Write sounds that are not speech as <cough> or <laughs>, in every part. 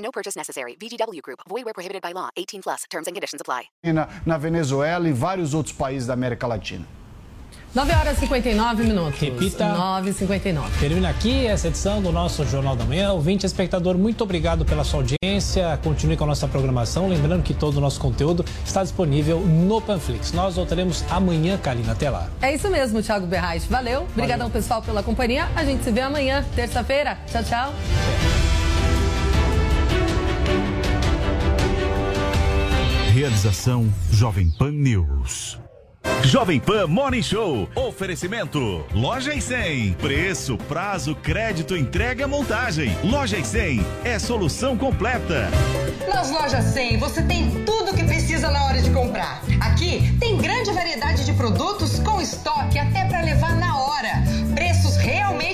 No purchase necessary. VGW Group. Void where prohibited by law. 18 plus. Terms and conditions apply. Na, na Venezuela e vários outros países da América Latina. 9 horas e 59 minutos. Repita. 9 e 59 Termina aqui essa edição do nosso Jornal da Manhã. Ouvinte, espectador, muito obrigado pela sua audiência. Continue com a nossa programação. Lembrando que todo o nosso conteúdo está disponível no Panflix. Nós voltaremos amanhã, Kalina. Até lá. É isso mesmo, Thiago Berrais. Valeu. Obrigadão, pessoal, pela companhia. A gente se vê amanhã, terça-feira. Tchau, tchau. Realização Jovem Pan News. Jovem Pan Morning Show. Oferecimento. Loja e 100. Preço, prazo, crédito, entrega, montagem. Loja e 100 é solução completa. Nas lojas 100 você tem tudo o que precisa na hora de comprar. Aqui tem grande variedade de produtos com estoque até para levar na hora. Preços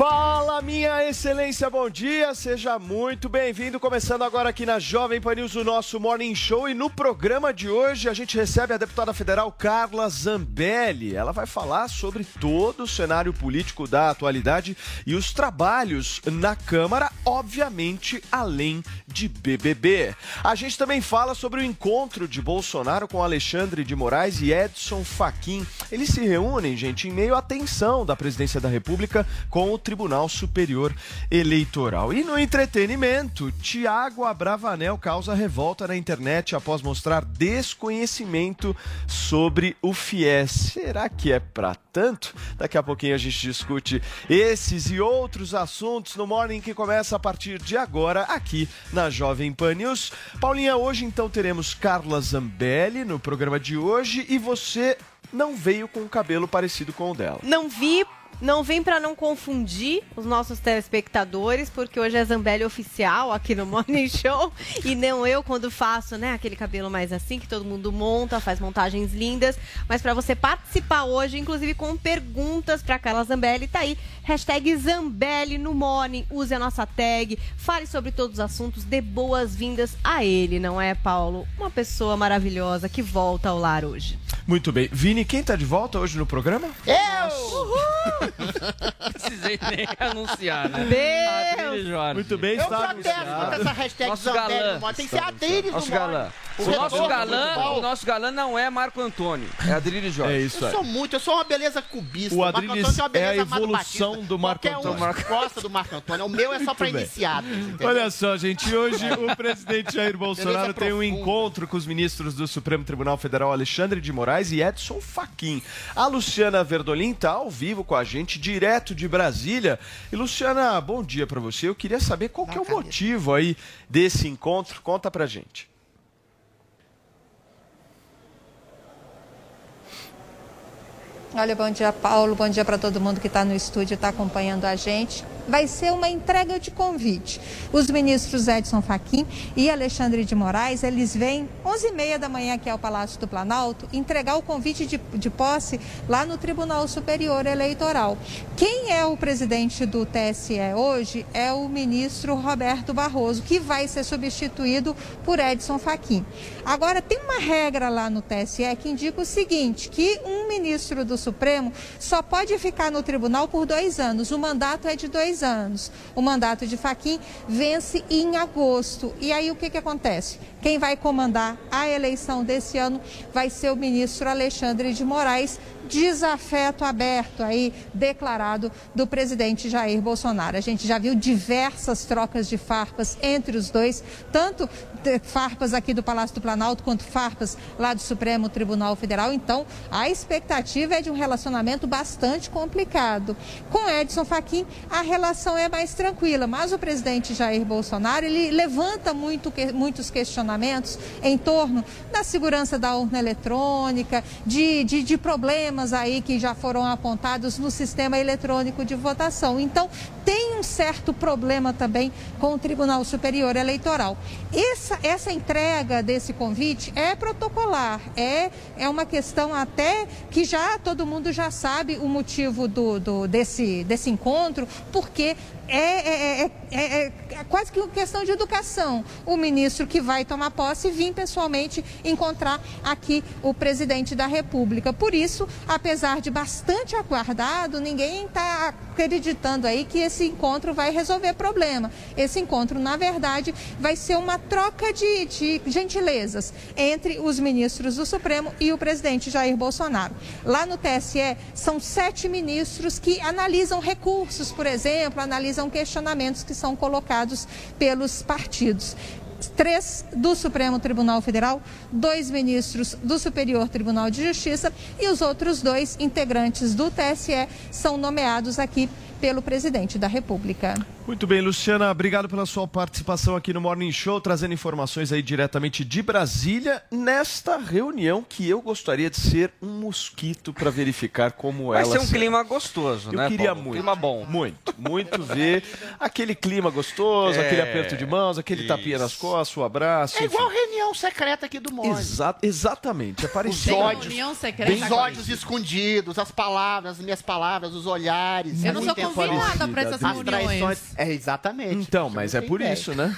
Fala, minha excelência, bom dia, seja muito bem-vindo. Começando agora aqui na Jovem Pan News, o nosso Morning Show. E no programa de hoje a gente recebe a deputada federal Carla Zambelli. Ela vai falar sobre todo o cenário político da atualidade e os trabalhos na Câmara, obviamente, além de BBB. A gente também fala sobre o encontro de Bolsonaro com Alexandre de Moraes e Edson Fachin. Eles se reúnem, gente, em meio à tensão da presidência da República com o Tribunal Superior Eleitoral. E no entretenimento, Tiago Abravanel causa revolta na internet após mostrar desconhecimento sobre o FIES. Será que é pra tanto? Daqui a pouquinho a gente discute esses e outros assuntos no Morning que começa a partir de agora aqui na Jovem Pan News. Paulinha, hoje então teremos Carla Zambelli no programa de hoje e você não veio com o cabelo parecido com o dela. Não vi não vem para não confundir os nossos telespectadores, porque hoje é Zambelli oficial aqui no Morning <laughs> Show. E não eu quando faço, né, aquele cabelo mais assim que todo mundo monta, faz montagens lindas, mas para você participar hoje, inclusive com perguntas para Carla Zambelli, tá aí. Hashtag Zambelli no Morning, use a nossa tag, fale sobre todos os assuntos, dê boas-vindas a ele, não é, Paulo? Uma pessoa maravilhosa que volta ao lar hoje. Muito bem. Vini, quem tá de volta hoje no programa? Eu! <laughs> Precisei nem anunciar, né? Deus! Jorge. Muito bem, Eu está protesto anunciado. contra essa hashtag Nosso galã. no Morning. Tem que ser Adriles Nosso no Morning. galã. O retorno nosso do galã, futebol. o nosso galã não é Marco Antônio, é Adrilho Jorge. É isso Eu aí. sou muito, eu sou uma beleza cubista. O Marco Adriles Antônio tem uma beleza é a Amado evolução Batista. do Marco Qualquer Antônio. um gosta do Marco Antônio. O meu é só pra Muito bem. iniciados. entendeu? Olha só, gente, hoje o <laughs> presidente Jair Bolsonaro Beleza tem um profunda. encontro com os ministros do Supremo Tribunal Federal Alexandre de Moraes e Edson Fachin. A Luciana Verdolim está ao vivo com a gente, direto de Brasília. E Luciana, bom dia para você. Eu queria saber qual que é o motivo aí desse encontro. Conta pra gente. Olha, bom dia, Paulo. Bom dia para todo mundo que está no estúdio e está acompanhando a gente. Vai ser uma entrega de convite. Os ministros Edson Fachin e Alexandre de Moraes, eles vêm 11h30 da manhã aqui ao Palácio do Planalto entregar o convite de, de posse lá no Tribunal Superior Eleitoral. Quem é o presidente do TSE hoje é o ministro Roberto Barroso, que vai ser substituído por Edson Fachin. Agora, tem uma regra lá no TSE que indica o seguinte, que um ministro do Supremo só pode ficar no tribunal por dois anos. O mandato é de dois anos. O mandato de Faquim vence em agosto. E aí o que, que acontece? Quem vai comandar a eleição desse ano vai ser o ministro Alexandre de Moraes, desafeto aberto aí declarado do presidente Jair Bolsonaro. A gente já viu diversas trocas de farpas entre os dois, tanto farpas aqui do Palácio do Planalto quanto farpas lá do Supremo Tribunal Federal. Então, a expectativa é de um relacionamento bastante complicado. Com Edson Fachin, a relação é mais tranquila, mas o presidente Jair Bolsonaro, ele levanta muito, muitos questionamentos em torno da segurança da urna eletrônica, de, de, de problemas aí que já foram apontados no sistema eletrônico de votação. Então, tem um certo problema também com o Tribunal Superior Eleitoral. Essa, essa entrega desse convite é protocolar, é, é uma questão até que já todo mundo já sabe o motivo do, do desse, desse encontro, porque é, é, é, é, quase que uma questão de educação. O ministro que vai tomar posse vir pessoalmente encontrar aqui o presidente da República. Por isso, apesar de bastante aguardado, ninguém está acreditando aí que esse encontro vai resolver problema. Esse encontro, na verdade, vai ser uma troca de, de gentilezas entre os ministros do Supremo e o presidente Jair Bolsonaro. Lá no TSE, são sete ministros que analisam recursos, por exemplo, analisam questionamentos que são colocados pelos partidos três do Supremo Tribunal Federal, dois ministros do Superior Tribunal de Justiça e os outros dois integrantes do TSE são nomeados aqui pelo presidente da República. Muito bem, Luciana, obrigado pela sua participação aqui no Morning Show, trazendo informações aí diretamente de Brasília, nesta reunião que eu gostaria de ser um mosquito para verificar como Vai ela ser um será. clima gostoso, eu né? queria Paulo? muito. Clima bom. Muito, muito ver aquele clima gostoso, <laughs> É. aquele aperto de mãos, aquele tapinha nas costas, o abraço. É enfim. igual reunião secreta aqui do Mone. Exa exatamente, é Os parecido. ódios, Reunião secreta os ódios escondidos, as palavras, as minhas palavras, os olhares. Eu não sou muito convidada para essas As reuniões. É, exatamente. Então, mas é por ideia. isso, né?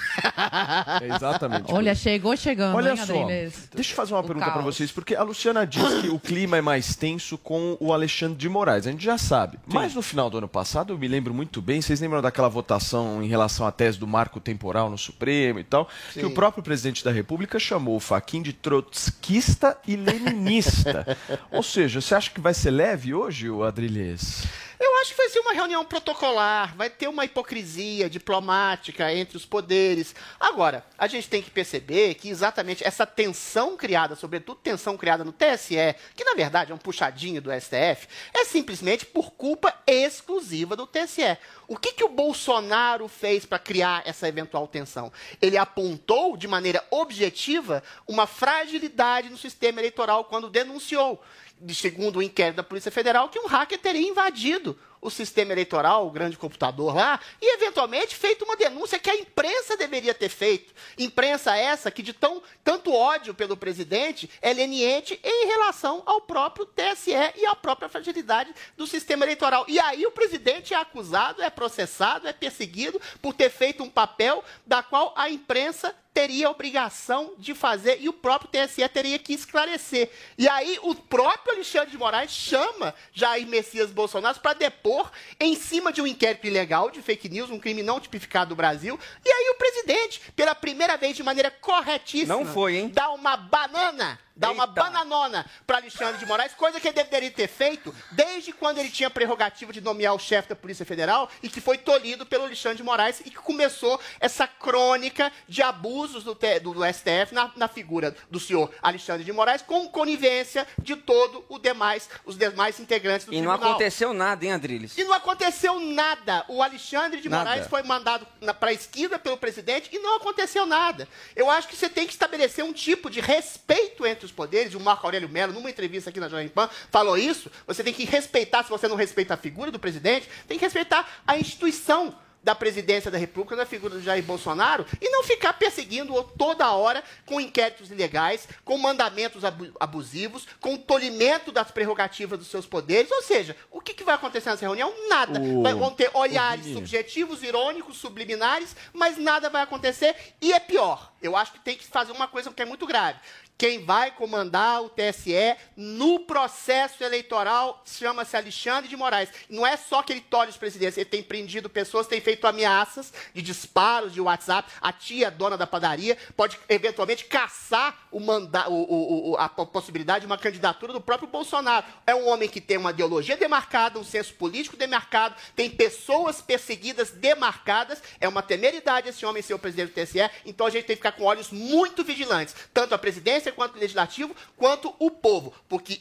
É <laughs> exatamente. por Olha, chegou chegando, Olha hein, só, Adriles? deixa eu fazer uma O pergunta para caos. vocês, porque a Luciana disse que o clima é mais tenso com o Alexandre de Moraes, a gente já sabe. Mas no final do ano passado, eu me lembro muito bem, vocês lembram daquela votação em relação à tese do marco temporal no Supremo e tal, que Sim. o próprio presidente da República chamou o Faquin de trotskista e leninista. <laughs> Ou seja, você acha que vai ser leve hoje, o Adrilhês? Eu acho que vai ser uma reunião protocolar, vai ter uma hipocrisia diplomática entre os poderes. Agora, a gente tem que perceber que exatamente essa tensão criada, sobretudo tensão criada no TSE, que na verdade é um puxadinho do STF, é simplesmente por culpa exclusiva do TSE. O que, que o Bolsonaro fez para criar essa eventual tensão? Ele apontou de maneira objetiva uma fragilidade no sistema eleitoral quando denunciou de segundo o inquérito da Polícia Federal, que um hacker teria invadido o sistema eleitoral, o grande computador lá, e eventualmente feito uma denúncia que a imprensa deveria ter feito. Imprensa essa que de tão, tanto ódio pelo presidente é leniente em relação ao próprio TSE e à própria fragilidade do sistema eleitoral. E aí o presidente é acusado, é processado, é perseguido por ter feito um papel da qual a imprensa teria a obrigação de fazer e o próprio TSE teria que esclarecer. E aí o próprio Alexandre de Moraes chama Jair Messias Bolsonaro para depor em cima de um inquérito ilegal de fake news, um crime não tipificado no Brasil. E aí o presidente, pela primeira vez de maneira corretíssima, Não foi, hein? dá uma banana, dá uma bananona para Alexandre de Moraes, coisa que ele deveria ter feito desde quando ele tinha a prerrogativa de nomear o chefe da Polícia Federal e que foi tolhido pelo Alexandre de Moraes e que começou essa crônica de abusos do, do- STF na, na figura do senhor Alexandre de Moraes com conivência de todo o demais, os demais integrantes do E não tribunal. aconteceu nada, hein, Adriles? E não aconteceu nada. O Alexandre de Nada. Moraes foi mandado para a esquerda pelo presidente e não aconteceu nada. Eu acho que você tem que estabelecer um tipo de respeito entre os poderes. O Marco Aurélio Mello, numa entrevista aqui na Jovem Pan, falou isso. Você tem que respeitar, se você não respeita a figura do presidente, tem que respeitar a instituição da presidência da República, na figura do Jair Bolsonaro, e não ficar perseguindo-o toda hora com inquéritos ilegais, com mandamentos abu- abusivos, com tolimento das prerrogativas dos seus poderes. Ou seja, o que, que vai acontecer nessa reunião? Nada. O- vão ter olhares o subjetivos, irônicos, subliminares, mas nada vai acontecer. E é pior. Eu acho que tem que fazer uma coisa que é muito grave. Quem vai comandar o TSE no processo eleitoral chama-se Alexandre de Moraes. Não é só que ele tolhe os presidentes, ele tem prendido pessoas, tem feito ameaças de disparos de WhatsApp. A tia, dona da padaria, pode eventualmente caçar o manda o, o, a possibilidade de uma candidatura do próprio Bolsonaro. É um homem que tem uma ideologia demarcada, um senso político demarcado, tem pessoas perseguidas demarcadas. É uma temeridade esse homem ser o presidente do TSE, então a gente tem que ficar com olhos muito vigilantes, tanto a presidência quanto o legislativo, quanto o povo, porque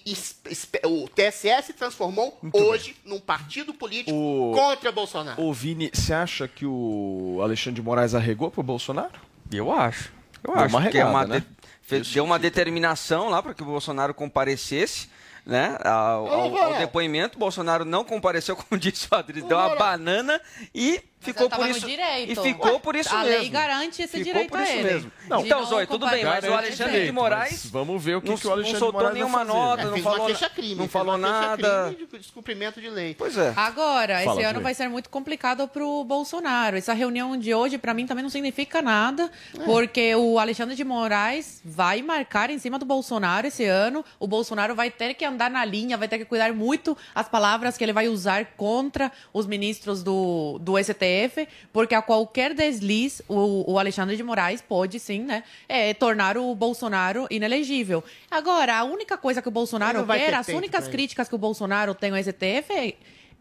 o TSE se transformou muito hoje bem. num partido político o... contra Bolsonaro. Ô Vini, você acha que o Alexandre de Moraes arregou pro Bolsonaro? Eu acho. Eu deu acho uma regada, que é uma né? de... deu uma determinação lá para que o Bolsonaro comparecesse né, ao, ao, ao depoimento. Bolsonaro não compareceu, <laughs> como disse o Adri, deu uma banana e ficou por isso direito. e ficou por isso a mesmo. A lei garante esse ficou direito por isso a ele. mesmo. Não, então, Zoe, tudo bem, mas o Alexandre direito, de Moraes vamos ver o que, não, que o Alexandre não soltou nenhuma nota, é, não falou, crime, não falou nada. De descumprimento de lei. Pois é. Agora, Fala, esse ano vai ser muito complicado para o Bolsonaro. Essa reunião de hoje para mim também não significa nada, é. porque o Alexandre de Moraes vai marcar em cima do Bolsonaro esse ano. O Bolsonaro vai ter que andar na linha, vai ter que cuidar muito as palavras que ele vai usar contra os ministros do, do STF, porque porque a qualquer desliz, o, o Alexandre de Moraes pode sim, né, é, tornar o Bolsonaro inelegível. Agora, a única coisa que o Bolsonaro quer, as únicas críticas que o Bolsonaro tem ao STF é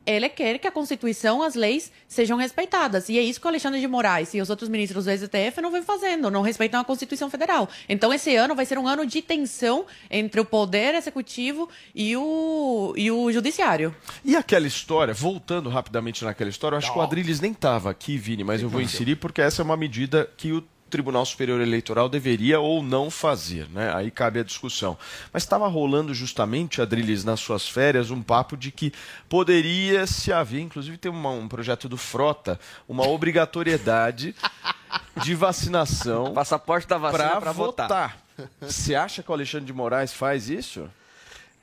ele quer que a Constituição, as leis sejam respeitadas. E é isso que o Alexandre de Moraes e os outros ministros do STF não vem fazendo, não respeitam a Constituição Federal. Então, esse ano vai ser um ano de tensão entre o Poder Executivo e o, e o Judiciário. E aquela história, voltando rapidamente naquela história, eu acho não. que o Adriles nem estava aqui, Vini, mas eu vou inserir porque essa é uma medida que o Tribunal Superior Eleitoral deveria ou não fazer, né? Aí cabe a discussão. Mas estava rolando justamente, Adriles, nas suas férias, um papo de que poderia se haver, inclusive tem uma, um projeto do Frota, uma obrigatoriedade <laughs> de vacinação. Passaporte da vacina para votar. votar. Você acha que o Alexandre de Moraes faz isso?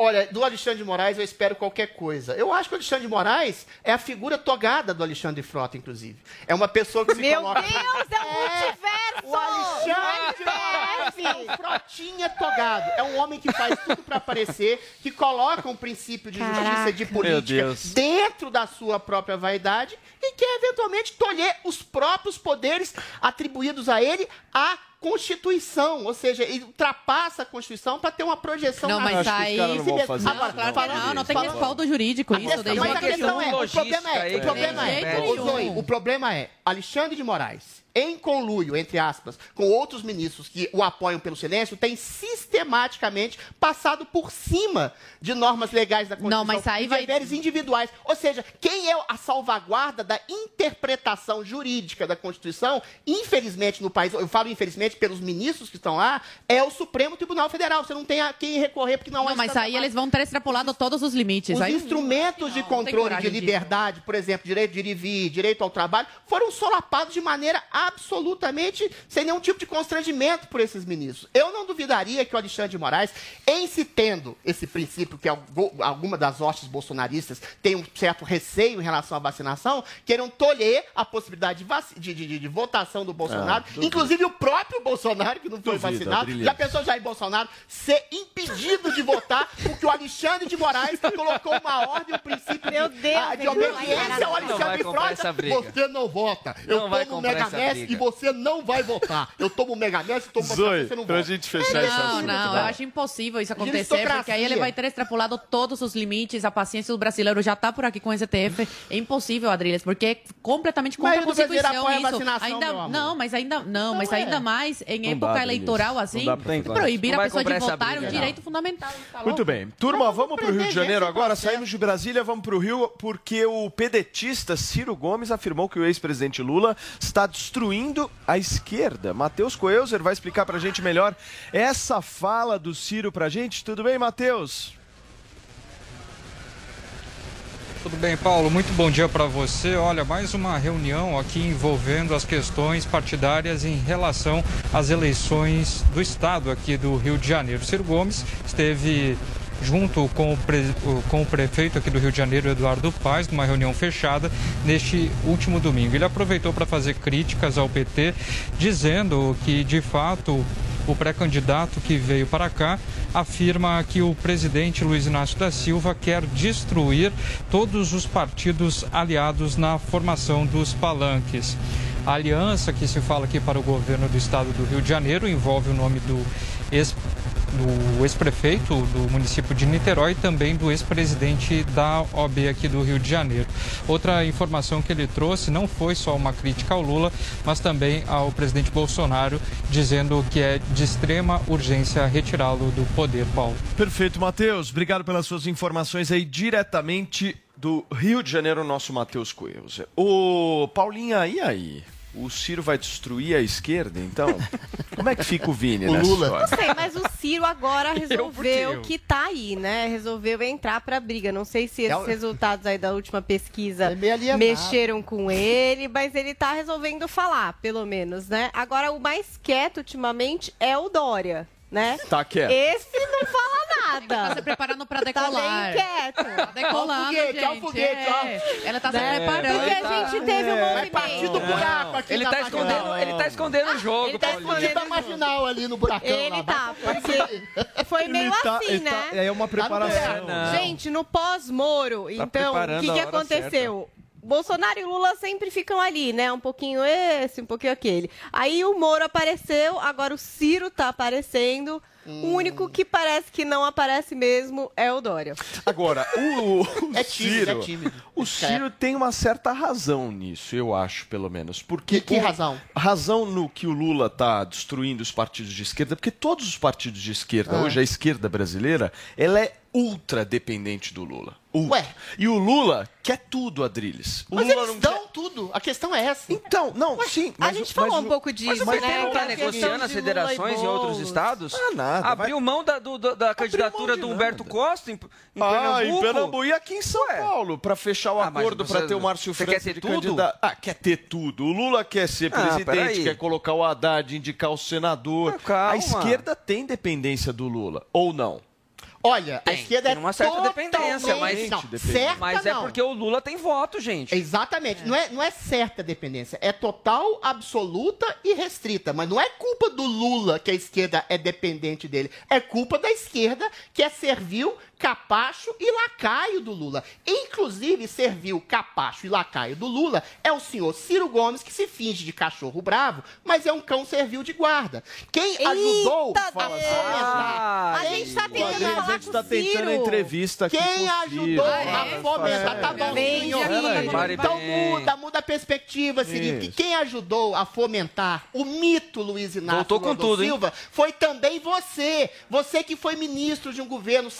Olha, do Alexandre de Moraes eu espero qualquer coisa. Eu acho que o Alexandre de Moraes é a figura togada do Alexandre de Frota, inclusive. É uma pessoa que se Meu coloca... Meu Deus, é o multiverso! O Alexandre de Moraes é um Frotinha togado. É um homem que faz tudo para aparecer, que coloca um princípio de Caraca. justiça e de política dentro da sua própria vaidade e quer eventualmente tolher os próprios poderes atribuídos a ele a Constituição, ou seja, ele ultrapassa a Constituição para ter uma projeção não, mas aí não, vão fazer Agora, claro que não, não tem respaldo jurídico isso. Questão, mas a questão é, o problema é, o problema é, Zoe, o problema é, Alexandre de Moraes em conluio, entre aspas, com outros ministros que o apoiam pelo silêncio, tem sistematicamente passado por cima de normas legais da Constituição Não, mas aí e vai... deveres individuais. Ou seja, quem é a salvaguarda da interpretação jurídica da Constituição, infelizmente no país, eu falo infelizmente pelos ministros que estão lá, é o Supremo Tribunal Federal. Você não tem a quem recorrer porque não, não. Mas aí eles vão ter extrapolado todos os limites. Os aí... instrumentos de controle de liberdade, por exemplo, direito de ir e vir, direito ao trabalho, foram solapados de maneira absolutamente sem nenhum tipo de constrangimento por esses ministros. Eu não duvidaria que o Alexandre de Moraes, em se tendo esse princípio que alguma das hostes bolsonaristas tem um certo receio em relação à vacinação, queiram tolher a possibilidade de, de, de, de votação do Bolsonaro, ah, inclusive o próprio Bolsonaro, que não foi Duvida, vacinado, brilhante. já pensou Jair Bolsonaro ser impedido de votar porque o Alexandre de Moraes colocou uma ordem, um princípio Meu de, Deus, a, de obediência ao Alexandre de Frota. Você não vota. Eu não tomo Mega E você não vai votar. <laughs> Eu tomo Mega Messi e tomo Zoe, você não pra vota. gente fechar esse Não, não, eu acho impossível isso acontecer, porque aí ele vai ter extrapolado todos os limites, a paciência do brasileiro já está por aqui com o STF. É impossível, Adriles, porque é completamente contra a Constituição isso. Ainda, não, mas ainda não, mas ainda é. mais em não época dá, eleitoral assim, proibir a pessoa de votar é um direito fundamental. Tá Muito bem. Turma, vamos para o Rio de Janeiro agora. Saímos de Brasília, vamos para o Rio, porque o pedetista Ciro Gomes afirmou que o ex-presidente Lula está destruindo a esquerda. Matheus Coelzer vai explicar para a gente melhor essa fala do Ciro para a gente. Tudo bem, Matheus? Tudo bem, Paulo? Muito bom dia para você. Olha, mais uma reunião aqui envolvendo as questões partidárias em relação às eleições do Estado aqui do Rio de Janeiro. Ciro Gomes esteve junto com o, pre... com o prefeito aqui do Rio de Janeiro, Eduardo Paes, numa reunião fechada neste último domingo. Ele aproveitou para fazer críticas ao PT, dizendo que, de fato, O pré-candidato que veio para cá afirma que o presidente Luiz Inácio da Silva quer destruir todos os partidos aliados na formação dos palanques. A aliança que se fala aqui para o governo do estado do Rio de Janeiro envolve o nome do ex do ex-prefeito do município de Niterói e também do ex-presidente da OAB aqui do Rio de Janeiro. Outra informação que ele trouxe não foi só uma crítica ao Lula, mas também ao presidente Bolsonaro, dizendo que é de extrema urgência retirá-lo do poder, Paulo. Perfeito, Matheus. Obrigado pelas suas informações aí diretamente do Rio de Janeiro, nosso Matheus Coelho. Ô, Paulinha, e aí? O Ciro vai destruir a esquerda, então? <laughs> Como é que fica o Vini o nessa Lula. história? Não sei, mas o Ciro agora <laughs> resolveu que tá aí, né? Resolveu entrar pra briga. Não sei se esses resultados aí da última pesquisa mexeram com ele, mas ele tá resolvendo falar, pelo menos, né? Agora, o mais quieto ultimamente é o Dória. Né? Tá quieto. Esse não fala nada. Tá se preparando pra decolar. Tá bem quieto. Tá decolando, foguete, gente. ó o foguete, ó. É. Ela tá se É, preparando. Porque a gente teve um Vai movimento. partir do buraco aqui Ele tá marginal. escondendo, ele tá escondendo o jogo, ele tá Paulinho. escondendo Tá marginal ali no buracão. Ele lá. tá, Vai- porque foi meio tá- assim, né? tá- é uma preparação. Não. Gente, no pós-Moro, então, o que, a que aconteceu? Bolsonaro e Lula sempre ficam ali, né? Um pouquinho esse, um pouquinho aquele. Aí o Moro apareceu, agora o Ciro tá aparecendo. O único que parece que não aparece mesmo é o Dória. Agora, o, <laughs> o É tímido, Ciro, é tímido. o Ciro tem uma certa razão nisso, eu acho, pelo menos. Porque Que- que o- razão? Razão no que o Lula tá destruindo os partidos de esquerda, porque todos os partidos de esquerda, Ah. hoje a esquerda brasileira, ela é ultra dependente do Lula. Ultra. Ué. E o Lula quer tudo, Adriles. O Mas Lula eles não dão quer... tudo. A questão é essa. Então, não, sim. a mas gente falou mas um pouco disso, Mas né? tá questão negociando as e federações em outros estados? Ah, nada, Abriu mão da, do- da candidatura de do Humberto nada. Costa em, em Ah, Pernambuco? em Pernambuco e aqui em São Ué. Paulo, para fechar o Ah, acordo, para ter o Márcio França quer ter de tudo? candidato. Ah, quer ter tudo. O Lula quer ser Ah, presidente, quer colocar o Haddad, indicar o senador. Ah, calma. A esquerda tem dependência do Lula, ou não? Olha, a Tem, esquerda tem é uma certa totalmente- dependência, mas- Não, Dependência. certa Mas é não. porque o Lula tem voto, gente. Exatamente. Não, é, não é certa dependência. É total, absoluta e restrita. Mas não é culpa do Lula que a esquerda é dependente dele. É culpa da esquerda que é servil, capacho e lacaio do Lula. Inclusive, servil, capacho e lacaio do Lula é o senhor Ciro Gomes, que se finge de cachorro bravo, mas é um cão servil de guarda. Quem ajudou Eita, a Deus! fomentar... A gente tá O tentando falar a gente tá tentando a Ciro. entrevista aqui Quem ajudou Ciro. a É, fomentar? Tá bom, aqui, Peraí. Pare Então bem. muda, muda a perspectiva, Siri. Isso. Que quem ajudou a fomentar o mito Luiz Inácio Voltou com tudo, hein? Silva foi também você. Você que foi ministro de um governo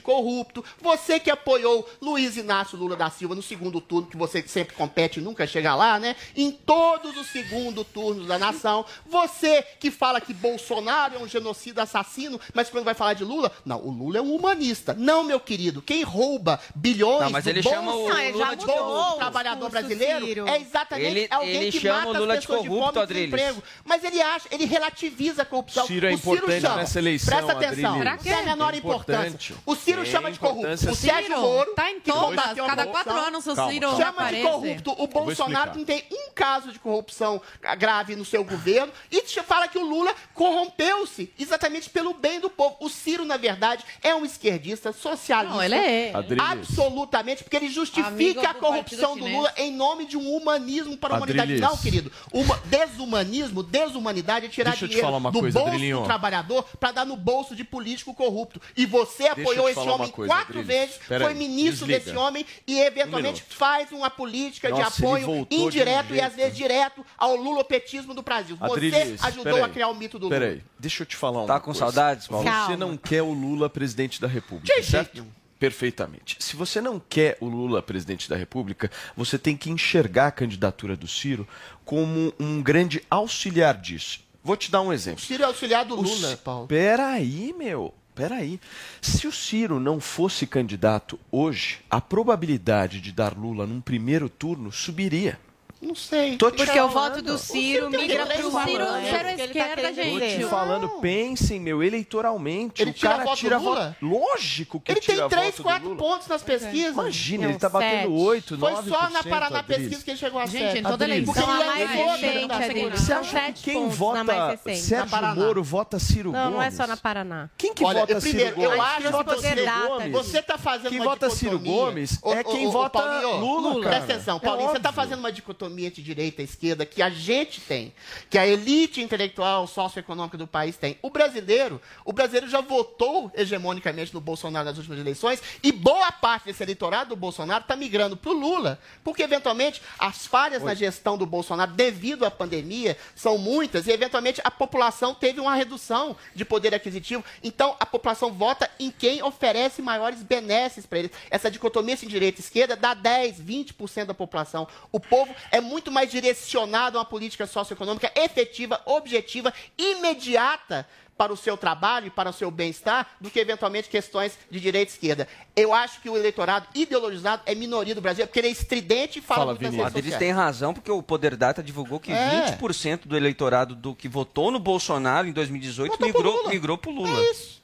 corrupto. Você que apoiou Luiz Inácio Lula da Silva no segundo turno, que você sempre compete e nunca chega lá, né? Em todos os segundo turnos da nação. Você que fala que Bolsonaro é um genocida assassino, mas quando vai falar de Lula, não, o Lula é um humanista. Não, meu querido. Quem rouba bilhões Não, mas do ele bolso chama o Não, Lula de corrupto. trabalhador brasileiro Ciro. é exatamente Ele- alguém ele que chama mata o Lula as de pessoas de, corrupto, fome e Adriles. desemprego. Mas ele acha, ele relativiza a corrupção. Ciro é o importante chama, nessa eleição, Presta atenção, Adriles. não é a menor É importância. O Ciro Tem chama de corrupto. O. Sérgio Moro, tá em que todas. combateu a Cada quatro anos o Ciro calma. Chama de aparece. corrupto. O Bolsonaro não tem um caso de corrupção grave no seu governo e fala que o Lula corrompeu-se exatamente pelo bem do povo. O Ciro, na verdade, é um esquerdista socialista. Não, ele é. Absolutamente, porque ele justifica a do corrupção do Chinês. Lula em nome de um humanismo para a humanidade. Adriles. Não, querido. Uma, desumanismo, desumanidade é tirar Deixa dinheiro do coisa, bolso Adrilinho. do trabalhador para dar no bolso de político corrupto. E você eu apoiou esse homem coisa, quatro Adriles. vezes, Pera foi aí, ministro desliga. desse homem e eventualmente minuto. faz uma política de Nossa, ele apoio voltou de um indireto e às vezes direto ao lulopetismo do Brasil. Você ajudou a criar o mito do Lula. Peraí, deixa eu te falar uma Tá com coisa. saudades, Paulo? Você Calma. não quer o Lula presidente da República, De certo? jeito. Perfeitamente. Se você não quer o Lula presidente da República, você tem que enxergar a candidatura do Ciro como um grande auxiliar disso. Vou te dar um exemplo. O Ciro é auxiliar do O Lula, Paulo. Peraí, meu. Peraí. Se o Ciro não fosse candidato hoje, a probabilidade de dar Lula num primeiro turno subiria. Não sei. Tô Porque falando. o voto do Ciro migra para o Ciro zero esquerda, tá gente. Tô te falando, pensem, meu, eleitoralmente. Ele o cara tira voto. Lógico que ele tira tem 3, voto 4 pontos nas pesquisas. Imagina, ele tá batendo 8, 9%. Foi só na Paraná pesquisa que ele chegou a Gente, 7. em toda eleição. Porque ele a mais é recente, Adriles. Você acha que quem pontos vota mais. Sérgio Moro vota Ciro Não, Gomes? não é só na Paraná. Quem que vota Ciro Gomes? eu acho Quem que vota você, Ciro Gomes? você tá fazendo Quem uma vota dicotomia. Ciro Gomes é quem vota Lula, cara. Presta atenção, É Paulinho, você tá fazendo uma dicotomia de direita e esquerda que a gente tem, que a elite intelectual socioeconômica do país tem. O brasileiro, o brasileiro já votou hegemonicamente no Bolsonaro nas últimas eleições e boa parte desse eleitorado do Bolsonaro está migrando para o Lula, porque eventualmente as falhas na gestão do Bolsonaro devido à pandemia são muitas e eventualmente a população teve uma redução de poder aquisitivo. Então a população vota em quem oferece maiores benesses para eles. Essa dicotomia assim, direita e esquerda dá 10, 20% da população. O povo é muito mais direcionado a uma política socioeconômica efetiva, objetiva, imediata para o seu trabalho e para o seu bem-estar do que eventualmente questões de direita e esquerda. Eu acho que o eleitorado ideologizado é minoria do Brasil, porque ele é estridente e fala, Fala, muito nas redes sociais. tem razão, porque o Poder Data divulgou que É. 20% do eleitorado do que votou no Bolsonaro em 2018 Votou migrou, Lula. migrou pro Lula. É isso.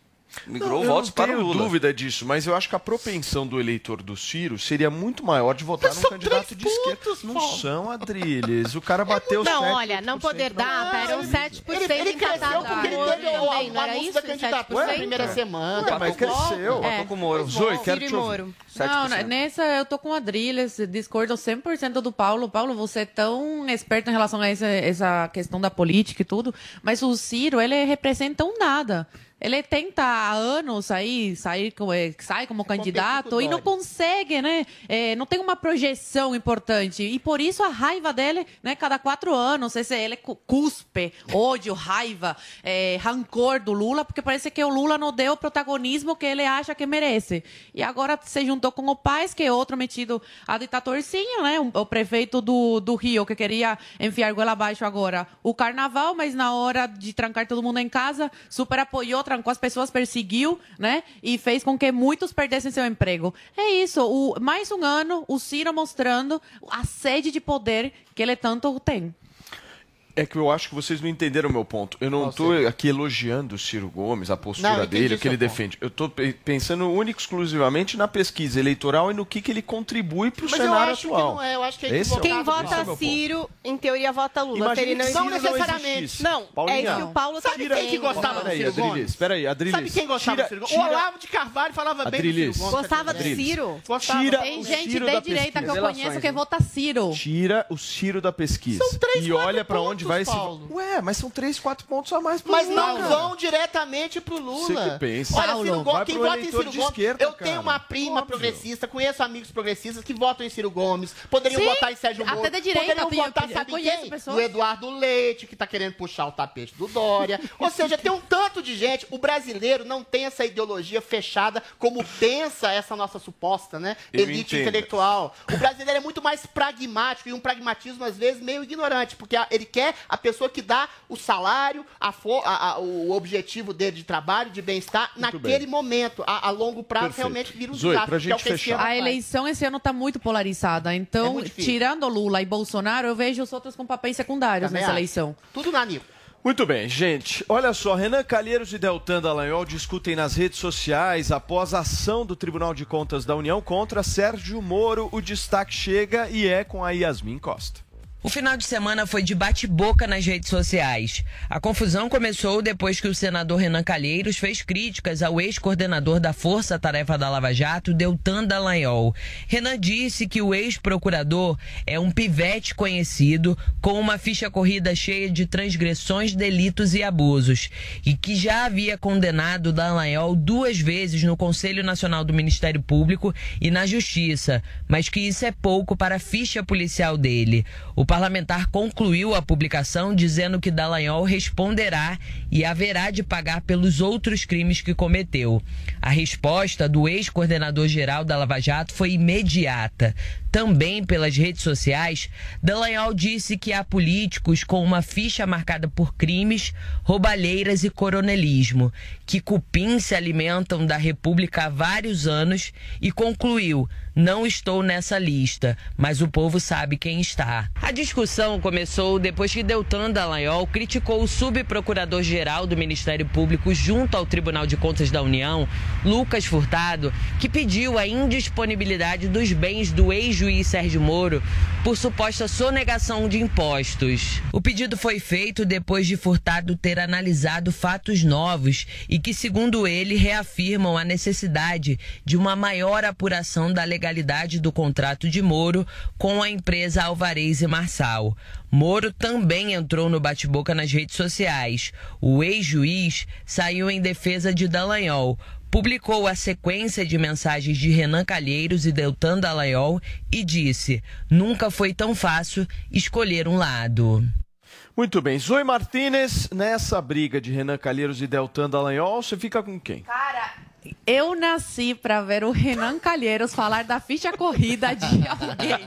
Migrou eu votos não para o tenho Lula. dúvida disso, mas eu acho que a propensão do eleitor do Ciro seria muito maior de votar Mas num candidato três de esquerda. Não Paulo. são, Adriles. O cara bateu Não, 7, olha, não poder dar, eram 7% Ele, ele cresceu empatado porque ele com o teve o, também, não era anúncio isso? da candidatura na 7%? primeira semana. Ué, mas cresceu. É. Votou com o Moro. Zoe, quero Ciro te ouvir. Moro. Não, 7%. nessa eu tô com o Adriles, discordo 100% do Paulo. Paulo, você é tão esperto em relação a essa, essa questão da política e tudo, mas o Ciro, ele representa um nada. Ele tenta há anos aí, sair, como- eh, sai como candidato e não consegue, né? Eh, não tem uma projeção importante. E por isso a raiva dele, né? Cada quatro anos, esse, ele cu- cuspe ódio, raiva, eh, rancor do Lula, porque parece que o Lula não deu o protagonismo que ele acha que merece. E agora se juntou com o Paz, que é outro metido a ditatorzinho, né? O prefeito do, do Rio, que queria enfiar goela abaixo agora o carnaval, mas na hora de trancar todo mundo em casa, super apoiou, trancou as pessoas, perseguiu, né? E fez com que muitos perdessem seu emprego. É isso. O, mais um ano, o Ciro mostrando a sede de poder que ele tanto tem. É que eu acho que vocês não entenderam o meu ponto. Eu não estou aqui elogiando o Ciro Gomes, a postura Não, dele, o que ele ponto. defende. Eu estou pensando único e exclusivamente na pesquisa eleitoral e no que, que ele contribui para o Mas eu cenário acho atual. que não é, eu acho que é Esse é. Quem é vota ponto. Ciro, em teoria, vota Lula. Imagina não necessariamente. Não, Paulinha. é isso que o Paulo tá Sabe quem que gostava do Ciro Gomes? peraí, Adriles. Sabe quem gostava tira, do Ciro Gomes? tira- Olavo de Carvalho falava bem do. Ciro Gomes. Gostava do. Ciro? Gostava. Tira Tem gente da direita que eu conheço que vota Ciro. Tira o Ciro da pesquisa. São três, e olha para onde vai esse. Paulo. Ué, mas são três, quatro pontos a mais pro Mas Lula, não cara. vão diretamente pro Lula. Você que pensa. Olha, Paulo, Ciro Gomes, quem vota em Ciro Gomes. esquerda, eu cara. tenho uma prima Óbvio. progressista, conheço amigos progressistas que votam em Ciro Gomes. Poderiam Sim, votar em Sérgio até Moro. da direita, Poderiam eu- votar, eu sabe quem? pessoas. No Eduardo Leite, que tá querendo puxar o tapete do Dória. <laughs> Ou seja, tem um tanto de gente. O brasileiro não tem essa ideologia fechada como pensa essa nossa suposta, né? Eu Elite entendo. intelectual. O brasileiro é muito mais pragmático e um pragmatismo, às vezes, meio ignorante, porque a- ele quer a pessoa que dá o salário, a a- a- o objetivo dele de trabalho, de bem-estar, naquele bem. momento. A, a longo prazo, Perfeito. realmente vira um Zoe, desastre. pra que é o gente que esse fechar. ano A eleição esse ano está muito polarizada. É Então, muito difícil. tirando Lula e Bolsonaro, eu vejo os outros com papéis secundários Também nessa acho. eleição. Tudo na Nico. Muito bem, gente. Olha só, Renan Calheiros e Deltan Dallagnol discutem nas redes sociais após a ação do Tribunal de Contas da União contra Sérgio Moro. O destaque chega e é com a Yasmin Costa. O final de semana foi de bate-boca nas redes sociais. A confusão começou depois que o senador Renan Calheiros fez críticas ao ex-coordenador da Força Tarefa da Lava Jato, Deltan Dallagnol. Renan disse que o ex-procurador é um pivete conhecido com uma ficha corrida cheia de transgressões, delitos e abusos e que já havia condenado Dallagnol duas vezes no Conselho Nacional do Ministério Público e na Justiça, mas que isso é pouco para a ficha policial dele. O parlamentar concluiu a publicação dizendo que Dallagnol responderá e haverá de pagar pelos outros crimes que cometeu. A resposta do ex-coordenador geral da Lava Jato foi imediata. Também pelas redes sociais, Dallagnol disse que há políticos com uma ficha marcada por crimes, roubalheiras e coronelismo, que cupim se alimentam da República há vários anos e concluiu: não estou nessa lista, mas o povo sabe quem está. A discussão começou depois que Deltan Dallagnol criticou o subprocurador-geral do Ministério Público junto ao Tribunal de Contas da União, Lucas Furtado, que pediu a indisponibilidade dos bens do ex-juiz Sérgio Moro por suposta sonegação de impostos. O pedido foi feito depois de Furtado ter analisado fatos novos e que, segundo ele, reafirmam a necessidade de uma maior apuração da legalidade do contrato de Moro com a empresa Alvarez e Marçal. Moro também entrou no bate-boca nas redes sociais. O ex-juiz saiu em defesa de Dallagnol, publicou a sequência de mensagens de Renan Calheiros e Deltan Dallagnol e disse: nunca foi tão fácil escolher um lado. Muito bem. Zoe Martinez, nessa briga de Renan Calheiros e Deltan Dallagnol, você fica com quem? Cara, eu nasci para ver o Renan Calheiros falar da ficha corrida de <laughs> alguém.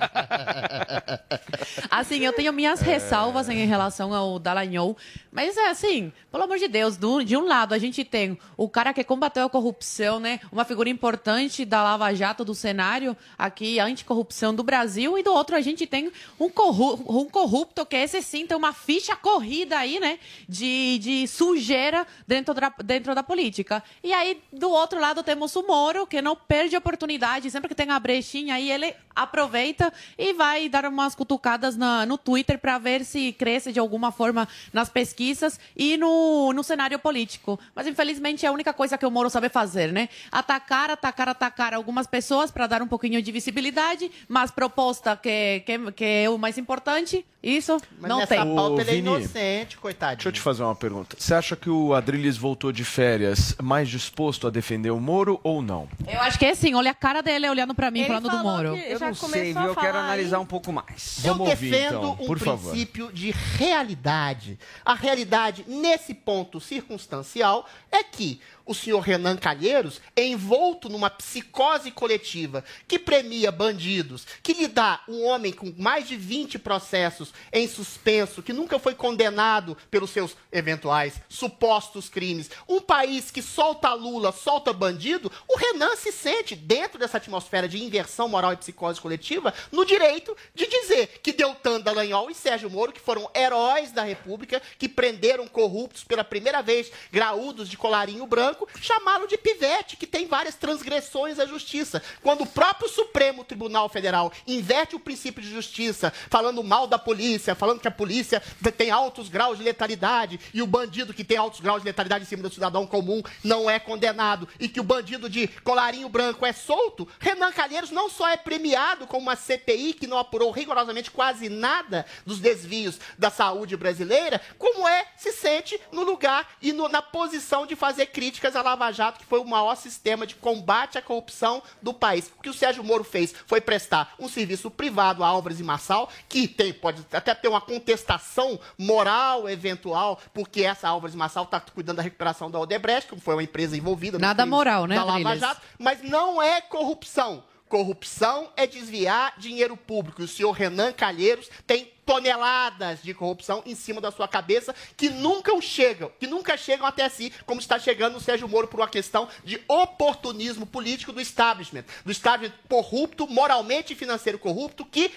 Assim, eu tenho minhas ressalvas em relação ao Dallagnol, mas é assim, pelo amor de Deus, do, de um lado a gente tem o cara que combateu a corrupção, né? Uma figura importante da Lava Jato do cenário aqui, anticorrupção do Brasil, e do outro a gente tem um, corru um corrupto que esse sim tem uma ficha corrida aí, né? De, de sujeira dentro da, dentro da política. E aí, do outro lado, temos o Moro, que não perde oportunidade, sempre que tem a brechinha aí, ele aproveita e vai dar umas cutucadas na, no Twitter para ver se cresce de alguma forma nas pesquisas e no, no cenário político. Mas infelizmente é a única coisa que o Moro sabe fazer, né? Atacar, atacar, atacar algumas pessoas para dar um pouquinho de visibilidade, mas proposta que, que, que é o mais importante, isso Mas não nessa tem. pauta ele é Vini, inocente, coitadinho. Deixa eu te fazer uma pergunta. Você acha que o Adriles voltou de férias mais disposto a defender o Moro ou não? Eu acho que é assim, olha a cara dele olhando para mim, Ele falando do Moro. que Eu já não sei, viu? Eu quero analisar aí. um pouco mais. Eu Vamos ouvir, defendo então, um por favor. princípio de realidade. A realidade, nesse ponto circunstancial, é que o senhor Renan Calheiros, envolto numa psicose coletiva que premia bandidos, que lhe dá um homem com mais de 20 processos em suspenso, que nunca foi condenado pelos seus eventuais supostos crimes, um país que solta Lula, solta bandido, o Renan se sente, dentro dessa atmosfera de inversão moral e psicose coletiva, no direito de dizer que Deltan Dallagnol e Sérgio Moro, que foram heróis da República, que prenderam corruptos pela primeira vez, graúdos de colarinho branco, chamá-lo de pivete, que tem várias transgressões à justiça. Quando o próprio Supremo Tribunal Federal inverte o princípio de justiça, falando mal da polícia, falando que a polícia tem altos graus de letalidade e o bandido que tem altos graus de letalidade em cima do cidadão comum não é condenado e que o bandido de colarinho branco é solto, Renan Calheiros não só é premiado com uma CPI que não apurou rigorosamente quase nada dos desvios da saúde brasileira, como é, se sente no lugar e no- na posição de fazer críticas à Lava Jato, que foi o maior sistema de combate à corrupção do país. O que o Sérgio Moro fez foi prestar um serviço privado a Álvares e Marçal, que tem, pode até ter uma contestação moral eventual, porque essa Álvares e Marçal está cuidando da recuperação da Odebrecht, que foi uma empresa envolvida Nada moral, né, da Lava? Jato, mas não é corrupção. Corrupção é desviar dinheiro público. E o senhor Renan Calheiros tem toneladas de corrupção em cima da sua cabeça que nunca chegam, que nunca chegam até si, como está chegando o Sérgio Moro por uma questão de oportunismo político do establishment, do establishment corrupto, moralmente e financeiro corrupto, que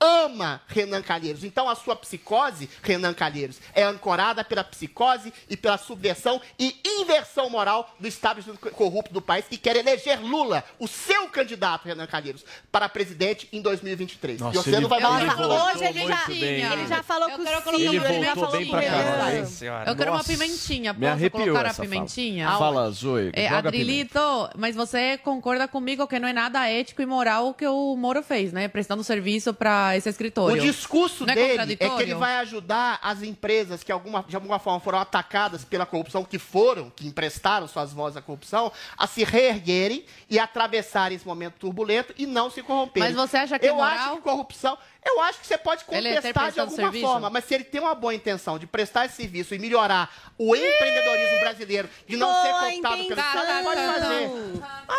ama Renan Calheiros. Então a sua psicose, Renan Calheiros, é ancorada pela psicose e pela subversão e inversão moral do establishment corrupto do país que quer eleger Lula, o seu candidato, Renan Calheiros, para presidente em 2023. Nossa, e você ele- não vai ele votar. voltou Hoje ele já, ele já falou Eu com o Ciro, Ele ele já falou bem com o caralho. Nossa. Eu quero uma Nossa, pimentinha. me Posso arrepiou colocar a essa fala. pimentinha? Fala, Zoe. É, a. Adrilito, mas você concorda comigo que não é nada ético e moral o que o Moro fez, né? Prestando serviço para esse O escritório. discurso Não é dele é contraditório? que ele vai ajudar as empresas que alguma, de alguma forma foram atacadas pela corrupção, que foram, que emprestaram suas vozes à corrupção, a se reerguerem e atravessarem esse momento turbulento e não se corromperem. Mas você acha que é Eu moral? acho que corrupção... Eu acho que você pode ter contestar de prestado alguma serviço? forma, mas se ele tem uma boa intenção de prestar esse serviço e melhorar o empreendedorismo brasileiro, de não Boa ser cooptado pelo. Estado, ele pode fazer.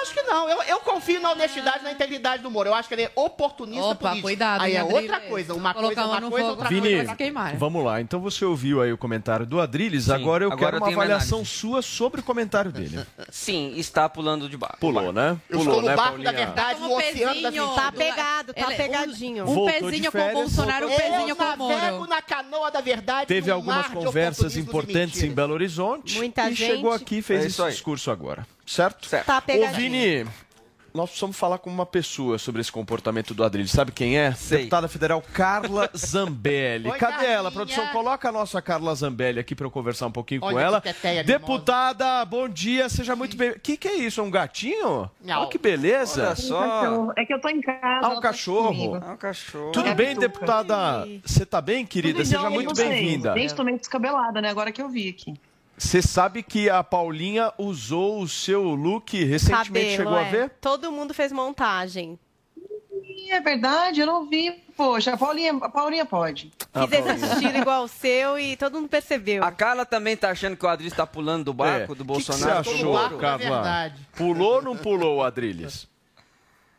Acho que não. Eu, eu confio na honestidade e na integridade do Moro. Eu acho que ele é oportunista Opa, político. cuidado, Aí é outra coisa. Uma coisa é uma no coisa, outra Vini, coisa é queimar. Vamos lá, então você ouviu aí o comentário do Adriles, Sim, agora eu agora quero eu uma avaliação análise. sua sobre o comentário dele. Sim, está pulando de barco. Pulou, né? Eu Pulou, estou no né, barco da Paulinha? verdade, no Como oceano da pezinho. mentira. Tá pegado, tá Ele- pegadinho. Um pezinho com o Bolsonaro, um pezinho com o Moro. na canoa da verdade. Teve algumas conversas importantes em. Belo Horizonte Muita e gente. chegou aqui e fez É esse aí. discurso agora, certo? Certo. Tá Ô. Vini, nós precisamos falar com uma pessoa sobre esse comportamento do Adrilho. Sabe quem é? Sei. Deputada Federal Carla <laughs> Zambelli. Oi, Cadê ela, Carlinha. produção? Coloca a nossa Carla Zambelli aqui para eu conversar um pouquinho com Olha que ela. Deputada, bom dia, seja muito bem. O que, que é isso? É um gatinho? Não. Olha que beleza. Olha só. É que eu tô em casa. Ah, um ela tá cachorro. comigo. É um cachorro. Tudo É, bem, deputada? Você tá bem, querida? Tudo Seja muito bem-vinda. Desde tô meio descabelada, né? Agora que eu vi aqui. Você sabe que a Paulinha usou o seu look recentemente, Cabelo, chegou a é. ver? Todo mundo fez montagem. É verdade, eu não vi. Poxa, a Paulinha, a Paulinha pode. Ah, Fiz esse estilo igual o seu e todo mundo percebeu. A Carla também tá achando que o Adriles tá pulando do barco É. do O que que Bolsonaro. você achou, barco da Carla? verdade. Pulou ou não pulou o Adrilles?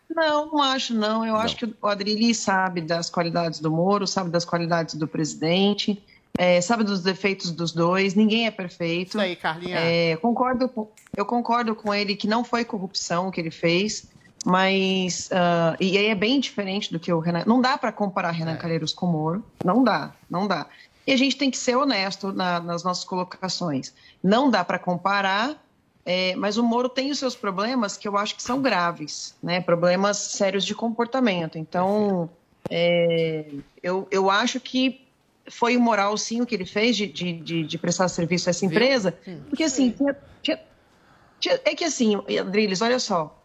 Não, não acho, não. Eu acho que o Adrilli sabe das qualidades do Moro, sabe das qualidades do presidente, é, sabe dos defeitos dos dois. Ninguém é perfeito. Isso aí, Carlinha. É, concordo com- eu concordo com ele que não foi corrupção que ele fez, mas ah, e aí é bem diferente do que o Renan. Não dá para comparar Renan Calheiros com o Moro, não dá, não dá. E a gente tem que ser honesto na- nas nossas colocações. Não dá para comparar, é, mas o Moro tem os seus problemas que eu acho que são graves, né? Problemas sérios de comportamento. Então, é, eu, eu acho que foi imoral, sim, o que ele fez de, de, de, de prestar serviço a essa empresa, porque assim, tinha- tinha- tinha- é que assim, Adriles, olha só,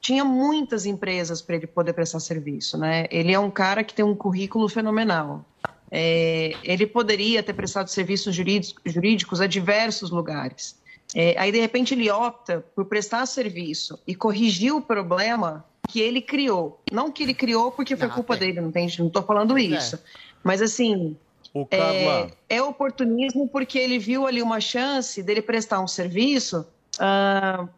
tinha muitas empresas para ele poder prestar serviço, né? Ele é um cara que tem um currículo fenomenal. É, ele poderia ter prestado serviços jurídicos, jurídicos a diversos lugares. É, aí, de repente, ele opta por prestar serviço e corrigir o problema que ele criou. Não que ele criou porque foi Não, culpa tem. dele, não tem, não estou falando Pois é. isso. Mas, assim, Ô, Carla, é, é oportunismo porque ele viu ali uma chance dele prestar um serviço, ah,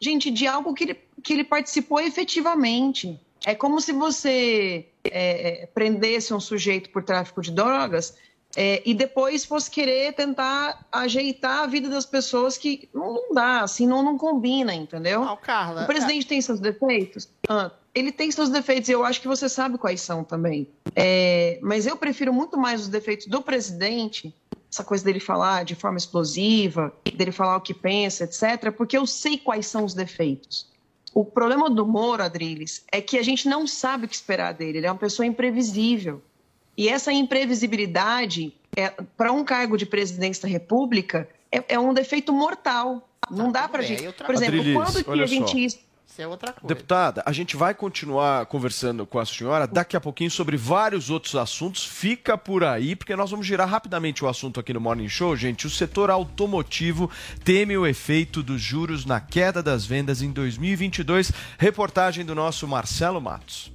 gente, de algo que ele, que ele participou efetivamente. É como se você é, é, prendesse um sujeito por tráfico de drogas é, e depois fosse querer tentar ajeitar a vida das pessoas que não, não dá, assim, não, não combina, entendeu? Não, Carla. O presidente tem seus defeitos? Ah, ele tem seus defeitos e eu acho que você sabe quais são também. É, mas eu prefiro muito mais os defeitos do presidente, essa coisa dele falar de forma explosiva, dele falar o que pensa, etc., porque eu sei quais são os defeitos. O problema do Moro, Adriles, é que a gente não sabe o que esperar dele. Ele é uma pessoa imprevisível. E essa imprevisibilidade, é, para um cargo de presidência da República, é, é um defeito mortal. Não dá para bem, gente. Por exemplo, Adriles, quando que a gente só. Isso é outra coisa. Deputada, a gente vai continuar conversando com a senhora daqui a pouquinho sobre vários outros assuntos. Fica por aí, porque nós vamos girar rapidamente o assunto aqui no Morning Show, gente. O setor automotivo teme o efeito dos juros na queda das vendas em 2022. Reportagem do nosso Marcelo Matos.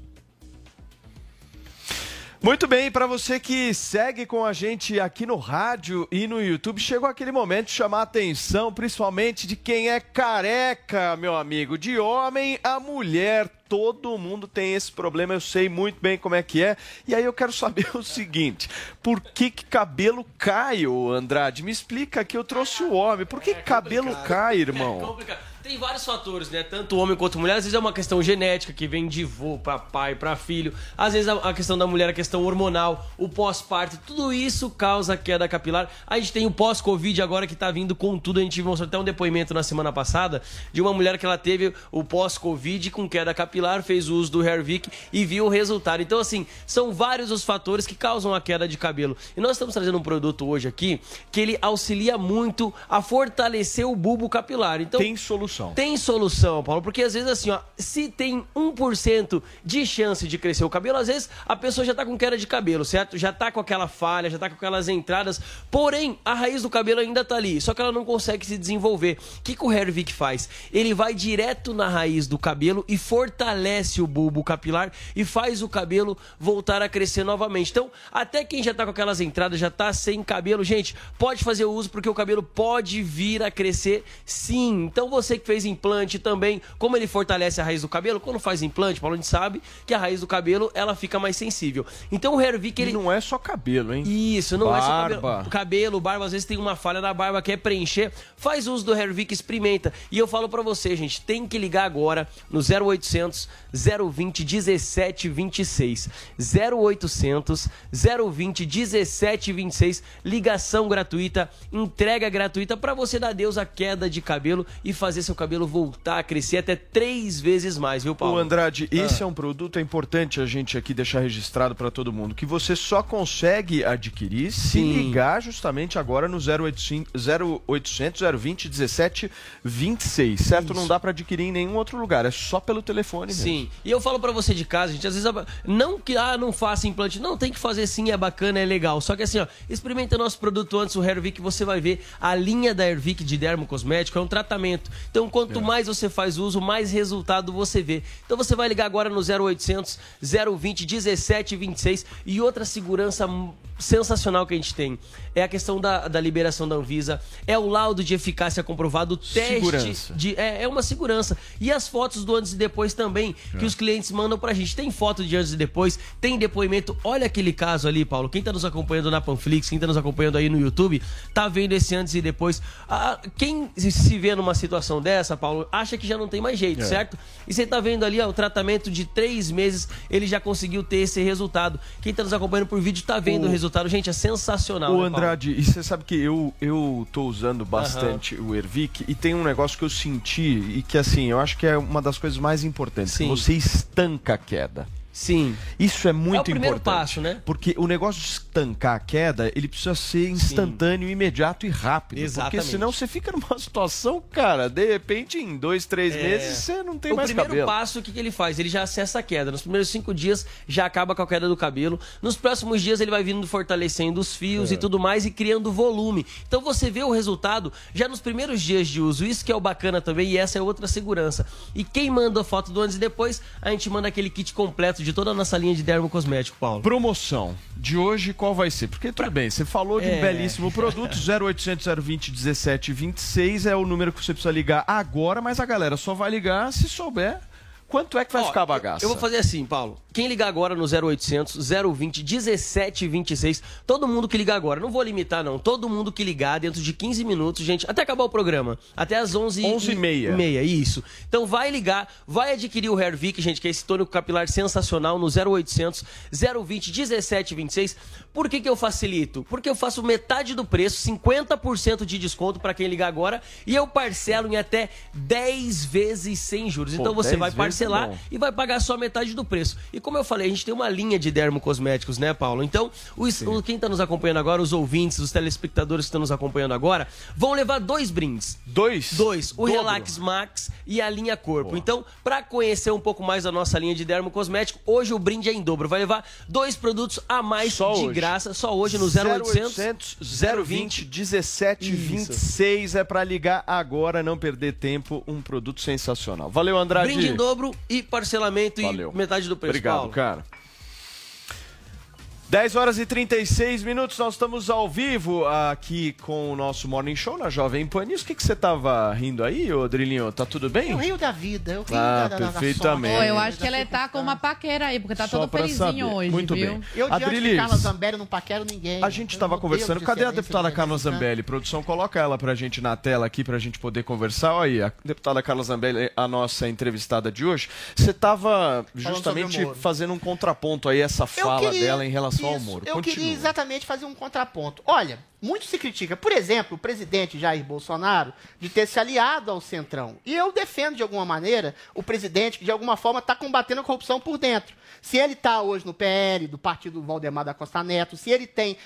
Muito bem, para você que segue com a gente aqui no rádio e no YouTube, chegou aquele momento de chamar a atenção, principalmente de quem é careca, meu amigo, de homem a mulher. Todo mundo tem esse problema, eu sei muito bem como é que é. E aí eu quero saber <laughs> o seguinte: por que, que cabelo cai, Andrade? Me explica que eu trouxe o homem. Por que, que cabelo cai, irmão? É complicado. Tem vários fatores, né? Tanto homem quanto mulher. Às vezes é uma questão genética que vem de vô pra pai, pra filho. Às vezes a, a questão da mulher, a questão hormonal, o pós-parto. Tudo isso causa queda capilar. A gente tem o pós-Covid agora que tá vindo com tudo. A gente mostrou até um depoimento na semana passada de uma mulher que ela teve o pós-Covid com queda capilar, fez o uso do Hervik e viu o resultado. Então, assim, são vários os fatores que causam a queda de cabelo. E nós estamos trazendo um produto hoje aqui que ele auxilia muito a fortalecer o bulbo capilar. Então, Tem solução. Tem solução, Paulo, porque às vezes assim, ó, se tem 1% de chance de crescer o cabelo, às vezes a pessoa já tá com queda de cabelo, certo? Já tá com aquela falha, já tá com aquelas entradas, porém a raiz do cabelo ainda tá ali, só que ela não consegue se desenvolver. O que, que o Hervik faz? Ele vai direto na raiz do cabelo e fortalece o bulbo capilar e faz o cabelo voltar a crescer novamente. Então, até quem já tá com aquelas entradas, já tá sem cabelo, gente, pode fazer o uso porque o cabelo pode vir a crescer sim. Então, você que fez implante também, como ele fortalece a raiz do cabelo, quando faz implante, Paulo, a gente sabe que a raiz do cabelo ela fica mais sensível. Então o Hervik ele e não é só cabelo, hein? Isso, não barba. é só cabelo. Cabelo, barba, às vezes tem uma falha na barba, quer preencher, faz uso do Hervik, experimenta. E eu falo para você, gente, tem que ligar agora no 0800 020 1726. 0800 020 1726, ligação gratuita, entrega gratuita para você dar adeus à queda de cabelo e fazer seu cabelo voltar a crescer até três vezes mais, viu, Paulo? O Andrade, ah. esse é um produto é importante a gente aqui deixar registrado para todo mundo, que você só consegue adquirir Sim. se ligar justamente agora no 0800, 0800 020 1726, certo? Isso. Não dá para adquirir em nenhum outro lugar, é só pelo telefone Sim. Mesmo. E eu falo para você de casa, gente, às vezes não que ah, não faça implante, não, tem que fazer sim, é bacana, é legal. Só que assim, ó, experimenta nosso produto antes, o Hervik, você vai ver a linha da Hervik de dermocosmético é um tratamento. Então, quanto é. mais você faz uso, mais resultado você vê. Então, você vai ligar agora no 0800 020 1726 e outra segurança sensacional que a gente tem é a questão da, da liberação da Anvisa, é o laudo de eficácia comprovado, o teste segurança. de. É, é uma segurança. E as fotos do antes e depois também, que é. os clientes mandam pra gente. Tem foto de antes e depois, tem depoimento. Olha aquele caso ali, Paulo. Quem tá nos acompanhando na Panflix, quem tá nos acompanhando aí no YouTube, tá vendo esse antes e depois. Ah, quem se vê numa situação dessa, Paulo, acha que já não tem mais jeito, é. certo? E você tá vendo ali, ó, o tratamento de três meses, ele já conseguiu ter esse resultado. Quem tá nos acompanhando por vídeo tá vendo o, o resultado. Gente, é sensacional. O né, Andrade, e você sabe que eu, eu tô usando bastante uhum. o Ervic e tem um negócio que eu senti e que, assim, eu acho que é uma das coisas mais importantes. Sim. Você estanca a queda. Sim. Isso é muito é o primeiro importante. passo, né? Porque o negócio de estancar a queda, ele precisa ser instantâneo, Sim. imediato e rápido. Exatamente. Porque senão você fica numa <laughs> situação, cara, de repente em dois, três é... meses você não tem o mais cabelo. O primeiro passo, o que, que ele faz? Ele já acessa a queda. Nos primeiros cinco dias já acaba com a queda do cabelo. Nos próximos dias ele vai vindo fortalecendo os fios é. e tudo mais e criando volume. Então você vê o resultado já nos primeiros dias de uso. Isso que é o bacana também e essa é outra segurança. E quem manda a foto do antes e depois, a gente manda aquele kit completo de toda a nossa linha de dermocosmético, Paulo. Promoção de hoje qual vai ser? Porque tudo bem, você falou de um é. belíssimo produto, 0800 020 1726 é o número que você precisa ligar agora, mas a galera só vai ligar se souber Quanto é que vai Ó, ficar a bagaça? Eu vou fazer assim, Paulo. Quem ligar agora no 0800 020 1726, todo mundo que ligar agora, não vou limitar não, todo mundo que ligar dentro de 15 minutos, gente, até acabar o programa, até as 11 11 e meia. meia, isso. Então vai ligar, vai adquirir o Hervik, gente, que é esse tônico capilar sensacional no 0800 020 1726. Por que que eu facilito? Porque eu faço metade do preço, 50% de desconto para quem ligar agora e eu parcelo em até 10 vezes sem juros. Pô, então você vai parcelar parcelar e vai pagar só metade do preço. E como eu falei, a gente tem uma linha de dermocosméticos, né, Paulo? Então, os, o, quem está nos acompanhando agora, os ouvintes, os telespectadores que estão nos acompanhando agora, vão levar dois brindes. Dois? Dois. O Dobro. Relax Max e a linha Corpo. Boa. Então, para conhecer um pouco mais da nossa linha de dermocosmético, hoje o brinde é em dobro. Vai levar dois produtos a mais só de hoje. graça, só hoje no 0800 020 1726 é para ligar agora, não perder tempo, um produto sensacional. Valeu, Andrade. Brinde em dobro e parcelamento Valeu. e metade do preço. Obrigado, Paulo. cara. 10 horas e 36 minutos, nós estamos ao vivo aqui com o nosso Morning Show na Jovem Pan News. O que, que você tava rindo aí, ô Drilinho? Tá tudo bem? Eu rio da vida, eu rio ah, da, perfeitamente. Da, da eu acho que ele tá com uma paquera aí, porque tá Só todo felizinho saber. hoje, Muito viu? bem. Eu, diante Adrilis, de Carla Zambelli, não paquero ninguém. A gente estava conversando. Cadê a deputada Carla Zambelli? Produção, coloca ela pra gente na tela aqui, pra gente poder conversar. Olha aí, a deputada Carla Zambelli, a nossa entrevistada de hoje. Você tava justamente fazendo um contraponto aí, essa fala queria, dela em relação ao Moro. Eu Continua queria exatamente fazer um contraponto. Olha, muito se critica, por exemplo, o presidente Jair Bolsonaro de ter se aliado ao Centrão. E eu defendo, de alguma maneira, o presidente que, de alguma forma, está combatendo a corrupção por dentro. Se ele está hoje no PL, do partido Valdemar da Costa Neto, se ele tem,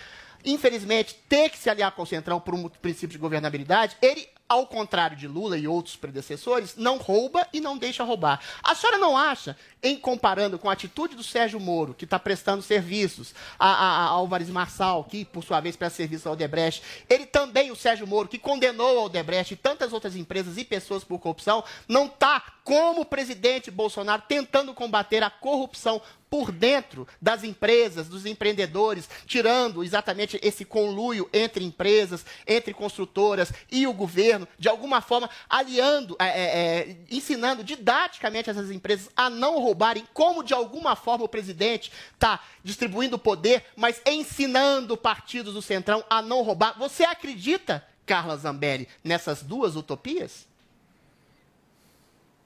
infelizmente, ter que se aliar com o Centrão por um princípio de governabilidade, ele ao contrário de Lula e outros predecessores, não rouba e não deixa roubar. A senhora não acha, em comparando com a atitude do Sérgio Moro, que está prestando serviços a, a, a, Álvares Marçal, que por sua vez presta serviço ao Odebrecht, ele também, o Sérgio Moro, que condenou ao Odebrecht e tantas outras empresas e pessoas por corrupção, não está, como o presidente Bolsonaro, tentando combater a corrupção por dentro das empresas, dos empreendedores, tirando exatamente esse conluio entre empresas, entre construtoras e o governo, de alguma forma aliando, é, é, é ensinando didaticamente essas empresas a não roubarem, como de alguma forma o presidente está distribuindo poder, mas ensinando partidos do Centrão a não roubar. Você acredita, Carla Zambelli, nessas duas utopias?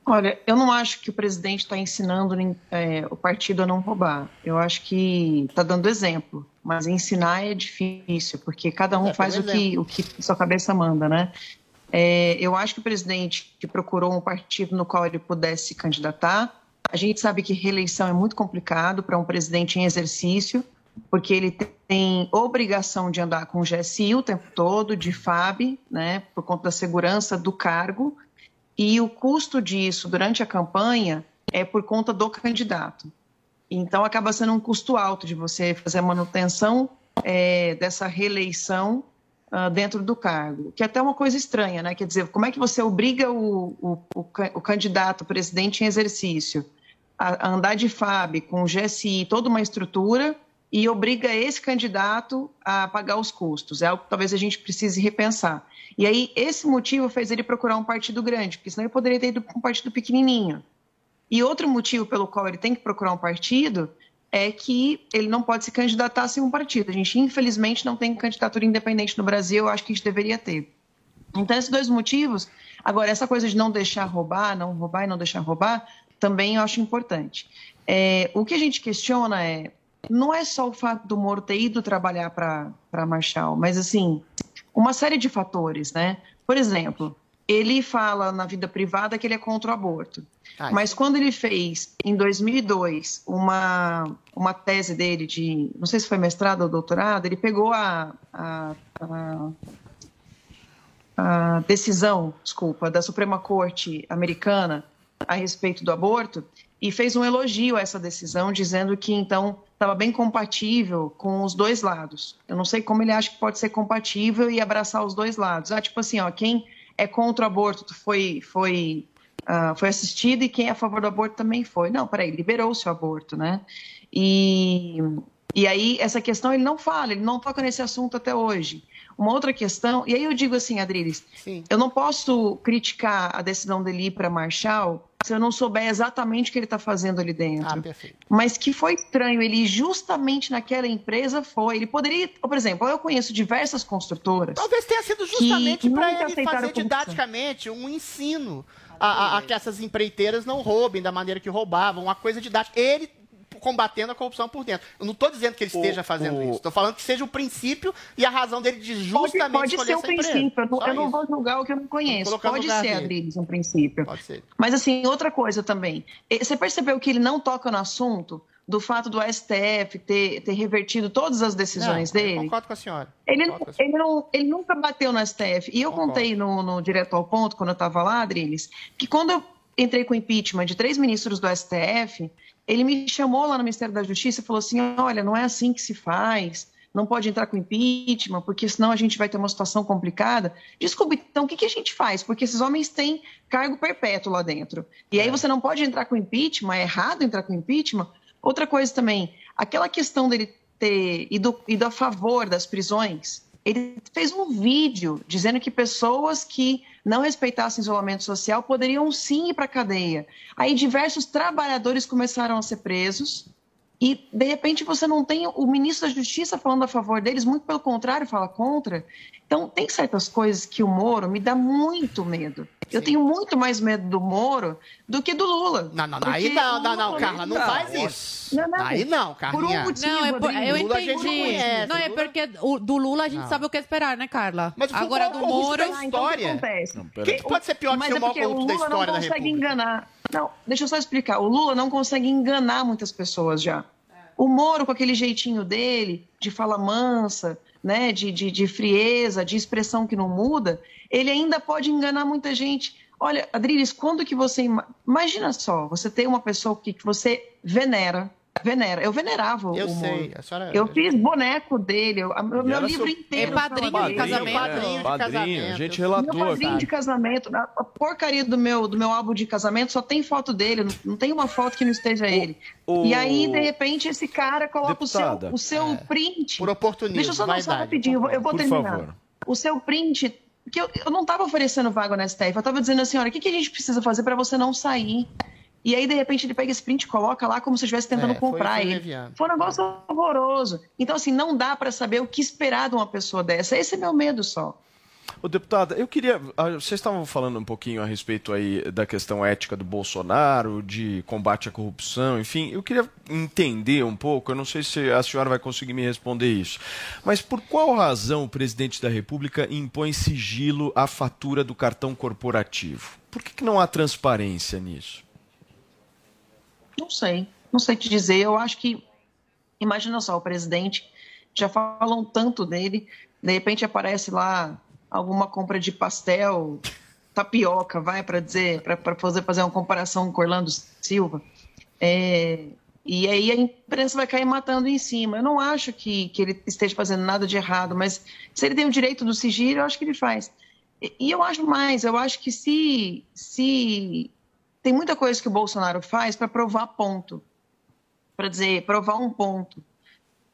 Olha, eu não acho que o presidente está ensinando é, o partido a não roubar. Eu acho que está dando exemplo. Mas ensinar é difícil, porque cada um é, faz o que, o que sua cabeça manda, né? É, eu acho que o presidente que procurou um partido no qual ele pudesse se candidatar. A gente sabe que reeleição é muito complicado para um presidente em exercício, porque ele tem obrigação de andar com o GSI o tempo todo, de FAB, né, por conta da segurança do cargo e o custo disso durante a campanha é por conta do candidato. Então, acaba sendo um custo alto de você fazer a manutenção é, dessa reeleição uh, dentro do cargo, que é até uma coisa estranha, né? Quer dizer, como é que você obriga o, o, o, o candidato presidente em exercício a, andar de FAB com GSI, toda uma estrutura, e obriga esse candidato a pagar os custos? É algo que talvez a gente precise repensar. E aí, esse motivo fez ele procurar um partido grande, porque senão ele poderia ter ido para um partido pequenininho. E outro motivo pelo qual ele tem que procurar um partido é que ele não pode se candidatar sem um partido. A gente, infelizmente, não tem candidatura independente no Brasil, eu acho que a gente deveria ter. Então, esses dois motivos. Agora, essa coisa de não deixar roubar, não roubar e não deixar roubar, também eu acho importante. É, o que a gente questiona é, não é só o fato do Moro ter ido trabalhar para Marshall, mas assim, uma série de fatores, né? Por exemplo, ele fala na vida privada que ele é contra o aborto. Ai. Mas quando ele fez, em 2002, uma, uma tese dele de, não sei se foi mestrado ou doutorado, ele pegou a, a, a, a decisão, desculpa, da Suprema Corte americana a respeito do aborto e fez um elogio a essa decisão, dizendo que então estava bem compatível com os dois lados. Eu não sei como ele acha que pode ser compatível e abraçar os dois lados. Ah, tipo assim, ó, quem é contra o aborto foi foi uh, foi assistido e quem é a favor do aborto também foi. Não, peraí, liberou-se o aborto, né? E e aí essa questão ele não fala, ele não toca nesse assunto até hoje. Uma outra questão, e aí eu digo assim, Adriles, Sim. eu não posso criticar a decisão dele para Marshall se eu não souber exatamente o que ele está fazendo ali dentro. Ah, perfeito. Mas que foi estranho, ele justamente naquela empresa foi. Ele poderia, por exemplo, eu conheço diversas construtoras. Talvez tenha sido justamente para ele fazer didaticamente um ensino a, a, a, que essas empreiteiras não roubem da maneira que roubavam, uma coisa didática. Ele combatendo a corrupção por dentro. Eu não estou dizendo que ele esteja fazendo o... isso. Estou falando que seja o princípio e a razão dele de justamente pode, pode ser um princípio. Eu não, eu não, vou julgar o que eu não conheço. Pode ser, Adriles, um princípio. Pode ser. Mas assim, outra coisa também. Você percebeu que ele não toca no assunto? do fato do STF ter, ter revertido todas as decisões não, dele. concordo com a senhora. Ele, não, ele, não, ele nunca bateu no STF. E eu concordo. contei no, no Direto ao Ponto, quando eu estava lá, Adriles, que quando eu entrei com o impeachment de três ministros do STF, ele me chamou lá no Ministério da Justiça e falou assim: olha, não é assim que se faz, não pode entrar com impeachment, porque senão a gente vai ter uma situação complicada. Desculpe, então o que, que a gente faz? Porque esses homens têm cargo perpétuo lá dentro. E aí é. você não pode entrar com impeachment, é errado entrar com impeachment. Outra coisa também, aquela questão dele ter ido, ido a favor das prisões, ele fez um vídeo dizendo que pessoas que não respeitassem isolamento social poderiam sim ir para a cadeia. Aí diversos trabalhadores começaram a ser presos e, de repente, você não tem o ministro da Justiça falando a favor deles, muito pelo contrário, fala contra. Então, tem certas coisas que o Moro me dá muito medo. Sim. Eu tenho muito mais medo do Moro do que do Lula. Não, não, não. Aí não, não, não, Carla, não, faz isso. Não, não. Aí não, Carla. Por um motivo, não, é por, eu Lula entendi. Não, não, é porque o, do Lula a gente não. sabe o que esperar, né, Carla? Mas Agora do Moro. Da história. Então, que não, Quem pode ser pior que ser o maior corrupto da história da República? não consegue enganar. Não, deixa eu só explicar. O Lula não consegue enganar muitas pessoas já. O Moro, com aquele jeitinho dele, de fala mansa, né, de, de, de frieza, de expressão que não muda, ele ainda pode enganar muita gente. Olha, Adriles, quando que você. Imagina só, você tem uma pessoa que, que você venera, venera. Eu venerava eu o sei, a senhora... Eu fiz boneco dele, eu, meu, meu livro seu... inteiro. É padrinho de casamento. Padrinho de Padrinho, casamento. a gente relatou. Meu padrinho de casamento, a porcaria do meu, do meu álbum de casamento só tem foto dele, não, não tem uma foto que não esteja ele. o- E aí, de repente, esse cara coloca o seu, Deputada, o seu é. print. Por oportunismo, Deixa eu só dar só rapidinho, eu vou, eu vou Por terminar. favor. O seu print. Porque eu, eu não estava oferecendo vaga na STF, eu estava dizendo assim: olha, o que, que a gente precisa fazer para você não sair? E aí, de repente, ele pega esse print e coloca lá como se estivesse tentando É, foi- comprar foi ele. leviano. Foi um negócio horroroso. Então, assim, não dá para saber o que esperar de uma pessoa dessa. Esse é meu medo só. Ô, deputada, eu queria. ah, Vocês estavam falando um pouquinho a respeito aí da questão ética do Bolsonaro, de combate à corrupção, enfim. Eu queria entender um pouco, eu não sei se a senhora vai conseguir me responder isso. Mas por qual razão o presidente da República impõe sigilo à fatura do cartão corporativo? Por que, que não há transparência nisso? Não sei, não sei te dizer. Eu acho que, imagina só, o presidente já falam tanto dele, de repente aparece lá alguma compra de pastel, tapioca, vai para dizer, para fazer fazer uma comparação com Orlando Silva. É, e aí a imprensa vai cair matando em cima. Eu não acho que, que ele esteja fazendo nada de errado, mas se ele tem o direito do sigilo, eu acho que ele faz. E, eu acho mais, eu acho que se, se tem muita coisa que o Bolsonaro faz para provar ponto, para dizer, provar um ponto.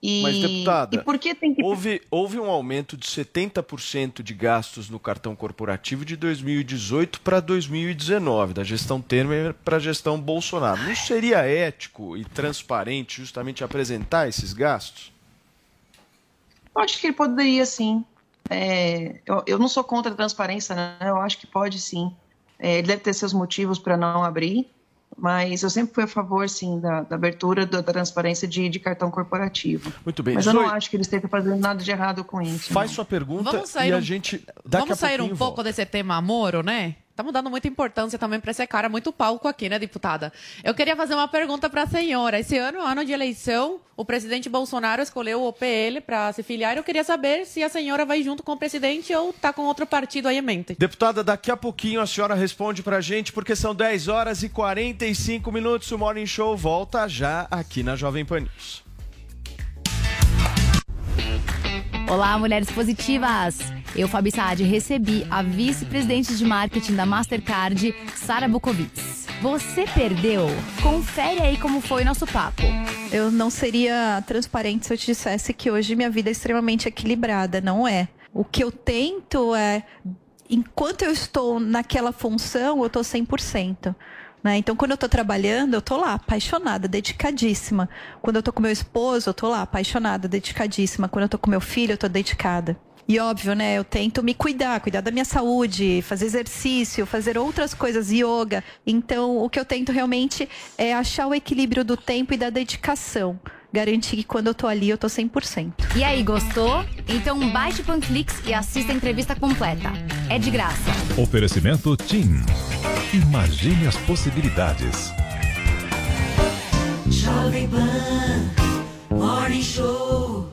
E, Mas, deputada, e por que tem que houve, houve um aumento de 70% de gastos no cartão corporativo de 2018 para 2019, da gestão Temer para a gestão Bolsonaro. Não seria ético e transparente justamente apresentar esses gastos? Eu acho que ele poderia sim. É, eu, eu não sou contra a transparência, né? eu acho que pode sim. É, ele deve ter seus motivos para não abrir, mas eu sempre fui a favor, sim, da, da abertura da, da transparência de, de cartão corporativo. Muito bem. Mas eu não acho que eles estejam fazendo nada de errado com isso. Faz não. sua pergunta Vamos sair e a um- gente daqui Vamos a sair um pouco volta. desse tema Moro, né? Estamos dando muita importância também para esse cara, muito palco aqui, né, deputada? Eu queria fazer uma pergunta para a senhora. Esse ano, ano de eleição, o presidente Bolsonaro escolheu o PL para se filiar. Eu queria saber se a senhora vai junto com o presidente ou tá com outro partido aí em mente. Deputada, daqui a pouquinho a senhora responde pra gente, porque são 10 horas e 45 minutos. O Morning Show volta já aqui na Jovem Pan News. Olá, mulheres positivas! Eu, Fabi Saad, recebi a vice-presidente de marketing da Mastercard, Sara Bukovitz. Você perdeu? Confere aí como foi nosso papo. Eu não seria transparente se eu te dissesse que hoje minha vida é extremamente equilibrada. Não é. O que eu tento é, enquanto eu estou naquela função, eu estou 100%. Né? Então, quando eu estou trabalhando, eu estou lá, apaixonada, dedicadíssima. Quando eu estou com meu esposo, eu estou lá, apaixonada, dedicadíssima. Quando eu estou com meu filho, eu estou dedicada. E óbvio, né? Eu tento me cuidar, cuidar da minha saúde, fazer exercício, fazer outras coisas, yoga. Então, o que eu tento realmente é achar o equilíbrio do tempo e da dedicação. Garantir que quando eu tô ali, eu tô 100%. E aí, gostou? Então baixe o Panflix e assista a entrevista completa. É de graça. Oferecimento TIM. Imagine as possibilidades. Jovem Pan Morning Show.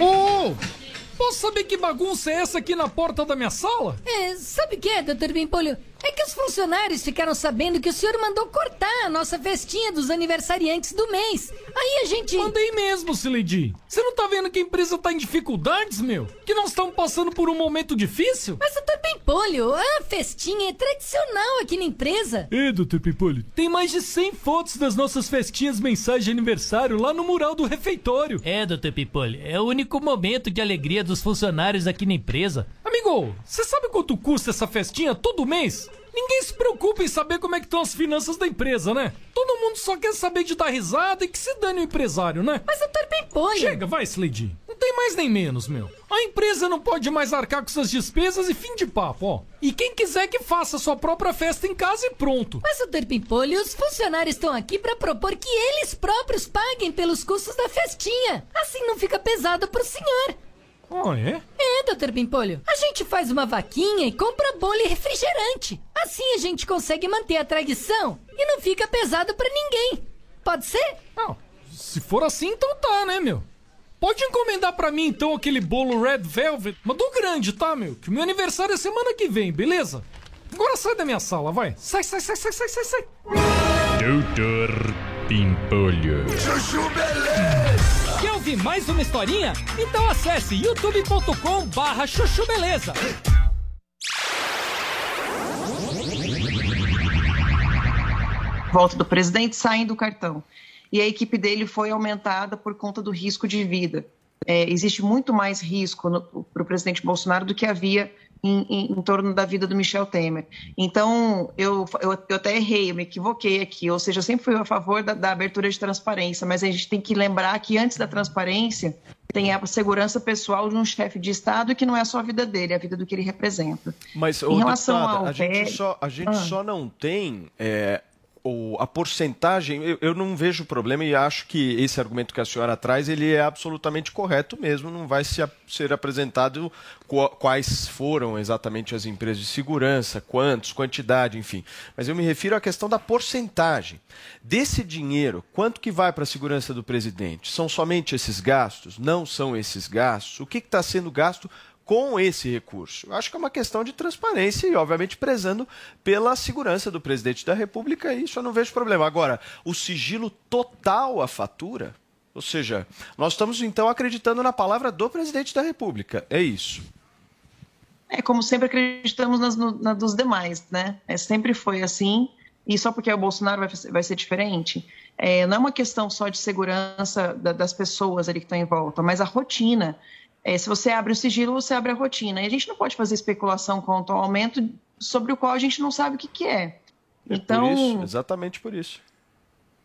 Oh! Posso saber que bagunça é essa aqui na porta da minha sala? É, sabe o que, doutor Pimpolho? É que os funcionários ficaram sabendo que o senhor mandou cortar a nossa festinha dos aniversariantes do mês. Aí a gente. Mandei mesmo, Sileidi. Você não tá vendo que a empresa tá em dificuldades, meu? Que nós estamos passando por um momento difícil? Mas, doutor Pimpolho, a festinha é tradicional aqui na empresa. É, doutor Pimpolho. Tem mais de 100 fotos das nossas festinhas mensais de aniversário lá no mural do refeitório. É, doutor Pimpolho. É o único momento de alegria dos funcionários aqui na empresa. Amigo, você sabe quanto custa essa festinha todo mês? Ninguém se preocupa em saber como é que estão as finanças da empresa, né? Todo mundo só quer saber de dar risada e que se dane o empresário, né? Mas doutor Pimpolho... Chega, vai, Slade. Não tem mais nem menos, meu. A empresa não pode mais arcar com suas despesas e fim de papo, ó. E quem quiser que faça sua própria festa em casa e pronto. Mas, doutor Pimpolho, os funcionários estão aqui para propor que eles próprios paguem pelos custos da festinha. Assim não fica pesado pro senhor. Oh, é? É, doutor Pimpolho. A gente faz uma vaquinha e compra bolo e refrigerante. Assim a gente consegue manter a tradição e não fica pesado para ninguém. Pode ser? Não, se for assim, então tá, né, meu? Pode encomendar para mim, então, aquele bolo Red Velvet, mas do grande, tá, meu? Que o meu aniversário é semana que vem, beleza? Agora sai da minha sala, vai. Sai, sai, sai, sai, sai, sai, sai. Doutor Pimpolho. Chuchu Beleza. Ouvir mais uma historinha? Então acesse youtube.com barra chuchu beleza. Volta do presidente saindo do cartão. E a equipe dele foi aumentada por conta do risco de vida. É, existe muito mais risco para o presidente Bolsonaro do que havia em, em, em, torno da vida do Michel Temer. Então, eu, eu, eu, até errei, eu me equivoquei aqui, ou seja, eu sempre fui a favor da, da, abertura de transparência, mas a gente tem que lembrar que antes da transparência tem a segurança pessoal de um chefe de Estado que não é só a vida dele, é a vida do que ele representa. Mas, em relação deputada, ao a, gente só, a gente ah. só não tem é, a porcentagem, eu, eu, não vejo problema e acho que esse argumento que a senhora traz, ele é absolutamente correto mesmo, não vai se, ser apresentado quais foram exatamente as empresas de segurança, quantos, quantidade, enfim. Mas eu me refiro à questão da porcentagem. Desse dinheiro, quanto que vai para a segurança do presidente? São somente esses gastos? Não são esses gastos? O que está sendo gasto com esse recurso? Acho que é uma questão de transparência e, obviamente, prezando pela segurança do presidente da República, e isso eu não vejo problema. Agora, o sigilo total à fatura, ou seja, nós estamos então acreditando na palavra do presidente da República, é isso. É como sempre acreditamos nas, na dos demais, né? É, sempre foi assim, e só porque é o Bolsonaro vai, vai ser diferente. É, não é uma questão só de segurança da, das pessoas ali que estão em volta, mas a rotina. É, se você abre o sigilo, você abre a rotina. E a gente não pode fazer especulação quanto ao aumento sobre o qual a gente não sabe o que, que é. é então, por isso, exatamente por isso.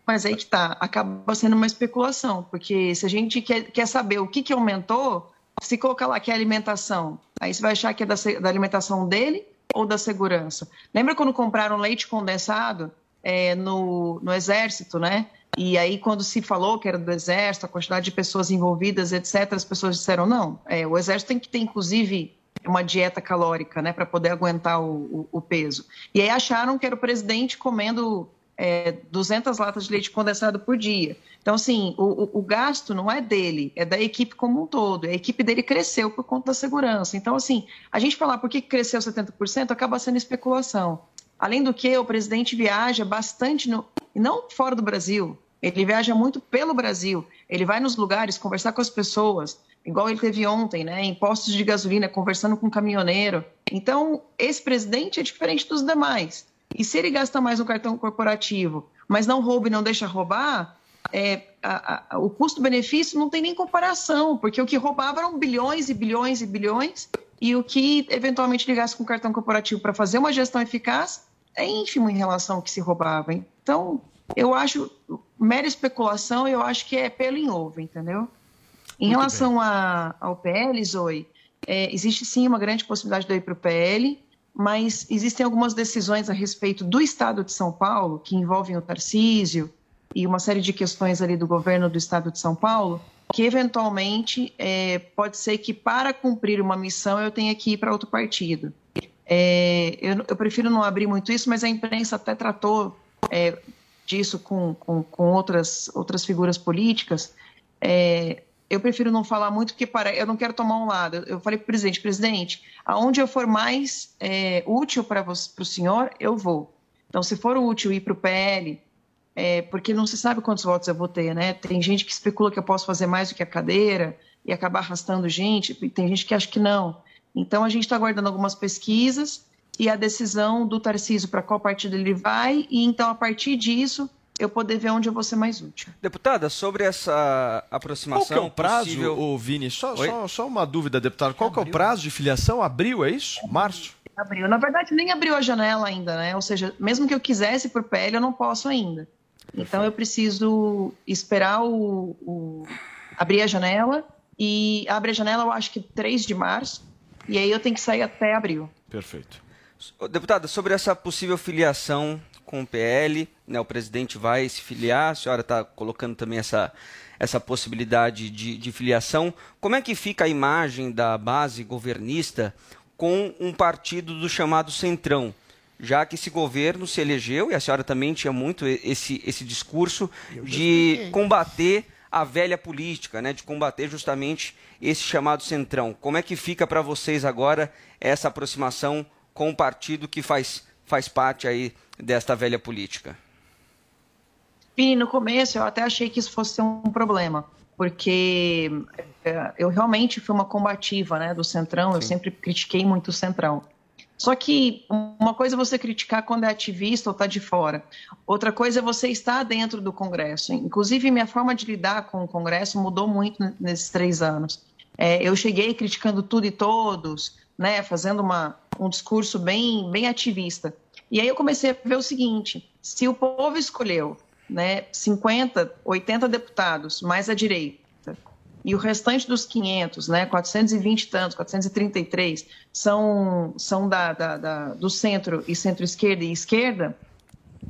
Mas aí que tá, acaba sendo uma especulação, porque se a gente quer, quer saber o que, que aumentou, se colocar lá que é alimentação, aí você vai achar que é da, da alimentação dele ou da segurança. Lembra quando compraram leite condensado é, no, no exército, né? E aí, quando se falou que era do Exército, a quantidade de pessoas envolvidas, etc., as pessoas disseram: não, é, o Exército tem que ter, inclusive, uma dieta calórica, né, para poder aguentar o, o, o, peso. E aí acharam que era o presidente comendo é, 200 latas de leite condensado por dia. Então, assim, o, o, gasto não é dele, é da equipe como um todo. A equipe dele cresceu por conta da segurança. Então, assim, a gente falar por que cresceu 70% acaba sendo especulação. Além do que, o presidente viaja bastante, no, não fora do Brasil, ele viaja muito pelo Brasil. Ele vai nos lugares conversar com as pessoas, igual ele teve ontem, né, em postos de gasolina, conversando com um caminhoneiro. Então, esse presidente é diferente dos demais. E se ele gasta mais no cartão corporativo, mas não rouba e não deixa roubar, é, a, a, o custo-benefício não tem nem comparação, porque o que roubava eram bilhões e bilhões e bilhões, e o que eventualmente ligasse com o cartão corporativo para fazer uma gestão eficaz é ínfimo em relação ao que se roubava. Então, eu acho mera especulação, eu acho que é pelo em ovo, entendeu? Em Muito relação a, ao PL, Zoe, é, existe sim uma grande possibilidade de eu ir para o PL, mas existem algumas decisões a respeito do Estado de São Paulo, que envolvem o Tarcísio e uma série de questões ali do governo do Estado de São Paulo, que eventualmente é, pode ser que para cumprir uma missão eu tenha que ir para outro partido. É, eu, eu, prefiro não abrir muito isso, mas a imprensa até tratou é, disso com, com, com, outras, outras figuras políticas. É, eu prefiro não falar muito porque para, eu não quero tomar um lado. Eu falei para o presidente, presidente, aonde eu for mais é, útil para o senhor, eu vou. Então, se for útil ir para o PL, é, porque não se sabe quantos votos eu vou ter, né? Tem gente que especula que eu posso fazer mais do que a cadeira e acabar arrastando gente, tem gente que acha que não. Então, a gente está aguardando algumas pesquisas e a decisão do Tarcísio para qual partido ele vai, e então, a partir disso, eu poder ver onde eu vou ser mais útil. Deputada, sobre essa aproximação. Qual que é o prazo, possível... ô, Vini? Só, só, só, uma dúvida, deputado. Qual que é o prazo de filiação? Abril, é isso? Março? Abril. Na verdade, nem abriu a janela ainda, né? Ou seja, mesmo que eu quisesse por PL, eu não posso ainda. Então eu preciso esperar o, o, abrir a janela e abre a janela eu acho que 3 de março e aí eu tenho que sair até abril. Perfeito. Deputada, sobre essa possível filiação com o PL, né, o presidente vai se filiar, a senhora está colocando também essa, essa possibilidade de, de filiação. Como é que fica a imagem da base governista com um partido do chamado Centrão? já que esse governo se elegeu, e a senhora também tinha muito esse, esse discurso de combater a velha política, né, de combater justamente esse chamado centrão. Como é que fica para vocês agora essa aproximação com o partido que faz, faz parte aí desta velha política? Pini, no começo eu até achei que isso fosse um problema, porque é, eu realmente fui uma combativa né, do Centrão, Sim. eu sempre critiquei muito o Centrão. Só que uma coisa é você criticar quando é ativista ou está de fora. Outra coisa é você estar dentro do Congresso. Inclusive, minha forma de lidar com o Congresso mudou muito nesses três anos. É, eu cheguei criticando tudo e todos, né, fazendo uma, um discurso bem, bem ativista. E aí eu comecei a ver o seguinte: se o povo escolheu né, 50, 80 deputados mais à direita, e o restante dos 500, né, 420 e tantos, 433, são, são da, da, da do centro e centro-esquerda e esquerda,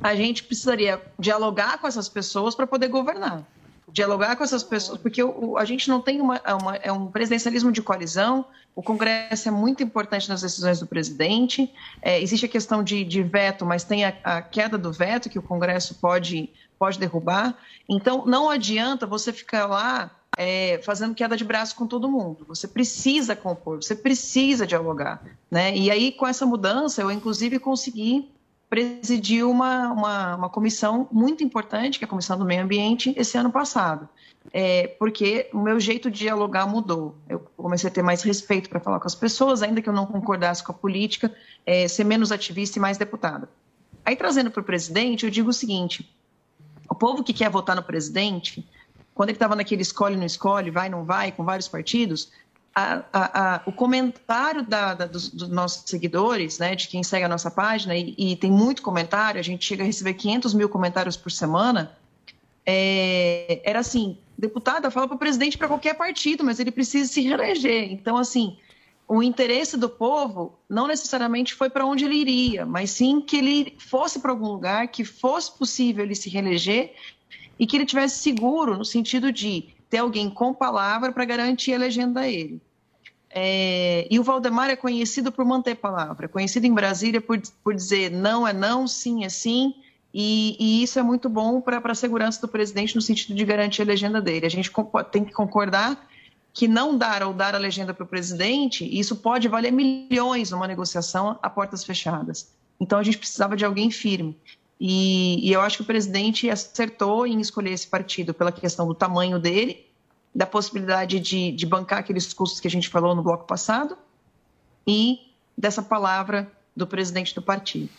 a gente precisaria dialogar com essas pessoas para poder governar. Dialogar com essas pessoas, porque o, a gente não tem uma, uma, é um presidencialismo de coalizão, o Congresso é muito importante nas decisões do presidente, é, existe a questão de, de veto, mas tem a, a queda do veto que o Congresso pode, pode derrubar. Então, não adianta você ficar lá é, fazendo queda de braço com todo mundo. Você precisa compor, você precisa dialogar. Né? E aí, com essa mudança, eu inclusive consegui presidir uma, uma, uma comissão muito importante, que é a Comissão do Meio Ambiente, esse ano passado. É, porque o meu jeito de dialogar mudou. Eu comecei a ter mais respeito para falar com as pessoas, ainda que eu não concordasse com a política, é, ser menos ativista e mais deputada. Aí, trazendo para o presidente, eu digo o seguinte: o povo que quer votar no presidente quando ele estava naquele escolhe, não escolhe, vai, não vai, com vários partidos, a, a, a, o comentário da, da, dos, dos, nossos seguidores, né, de quem segue a nossa página, e, e, tem muito comentário, a gente chega a receber 500 mil comentários por semana, é, era assim, deputada, fala para o presidente para qualquer partido, mas ele precisa se reeleger. Então, assim, o interesse do povo não necessariamente foi para onde ele iria, mas sim que ele fosse para algum lugar, que fosse possível ele se reeleger e que ele tivesse seguro no sentido de ter alguém com palavra para garantir a legenda a ele. É, e o Valdemar é conhecido por manter palavra, conhecido em Brasília por, por dizer não é não, sim é sim, e, e isso é muito bom para a segurança do presidente no sentido de garantir a legenda dele. A gente tem que concordar que não dar ou dar a legenda para o presidente, isso pode valer milhões numa negociação a portas fechadas. Então a gente precisava de alguém firme. E, e, eu acho que o presidente acertou em escolher esse partido pela questão do tamanho dele, da possibilidade de, de bancar aqueles custos que a gente falou no bloco passado e dessa palavra do presidente do partido.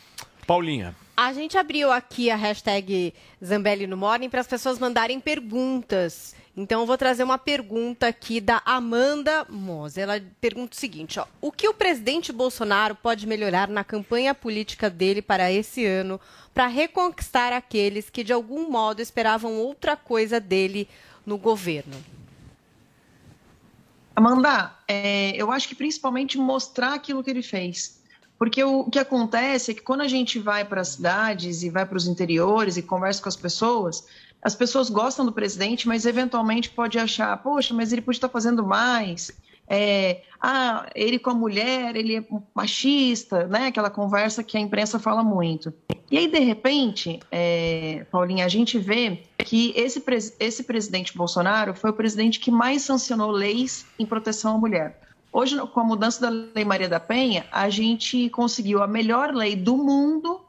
Paulinha. A gente abriu aqui a hashtag Zambelli no Morning para as pessoas mandarem perguntas. Então, eu vou trazer uma pergunta aqui da Amanda Mose. Ela pergunta o seguinte: ó, o que o presidente Bolsonaro pode melhorar na campanha política dele para esse ano para reconquistar aqueles que, de algum modo, esperavam outra coisa dele no governo? Amanda, é, eu acho que principalmente mostrar aquilo que ele fez. Porque o, o que acontece é que quando a gente vai para as cidades e vai para os interiores e conversa com as pessoas, as pessoas gostam do presidente, mas eventualmente pode achar, poxa, mas ele pode estar fazendo mais. É, ah, ele com a mulher, ele é machista, né? Aquela conversa que a imprensa fala muito. E aí, de repente, é, Paulinha, a gente vê que esse, esse presidente Bolsonaro foi o presidente que mais sancionou leis em proteção à mulher. Hoje, com a mudança da Lei Maria da Penha, a gente conseguiu a melhor lei do mundo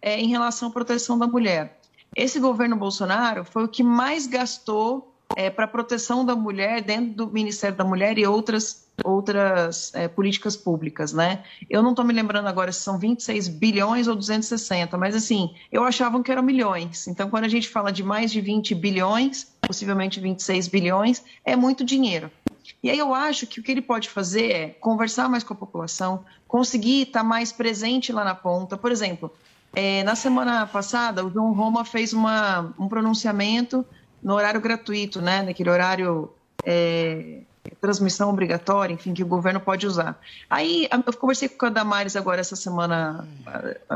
é, em relação à proteção da mulher. Esse governo Bolsonaro foi o que mais gastou é, para a proteção da mulher dentro do Ministério da Mulher e outras, outras é, políticas públicas, né? Eu não estou me lembrando agora se são 26 bilhões ou 260, mas assim, eu achava que eram milhões. Então, quando a gente fala de mais de 20 bilhões, possivelmente 26 bilhões, é muito dinheiro. E aí eu acho que o que ele pode fazer é conversar mais com a população, conseguir estar mais presente lá na ponta. Por exemplo, é, na semana passada, o João Roma fez uma, um pronunciamento no horário gratuito, né? Naquele horário é, transmissão obrigatória, enfim, que o governo pode usar. Aí eu conversei com a Damares agora essa semana,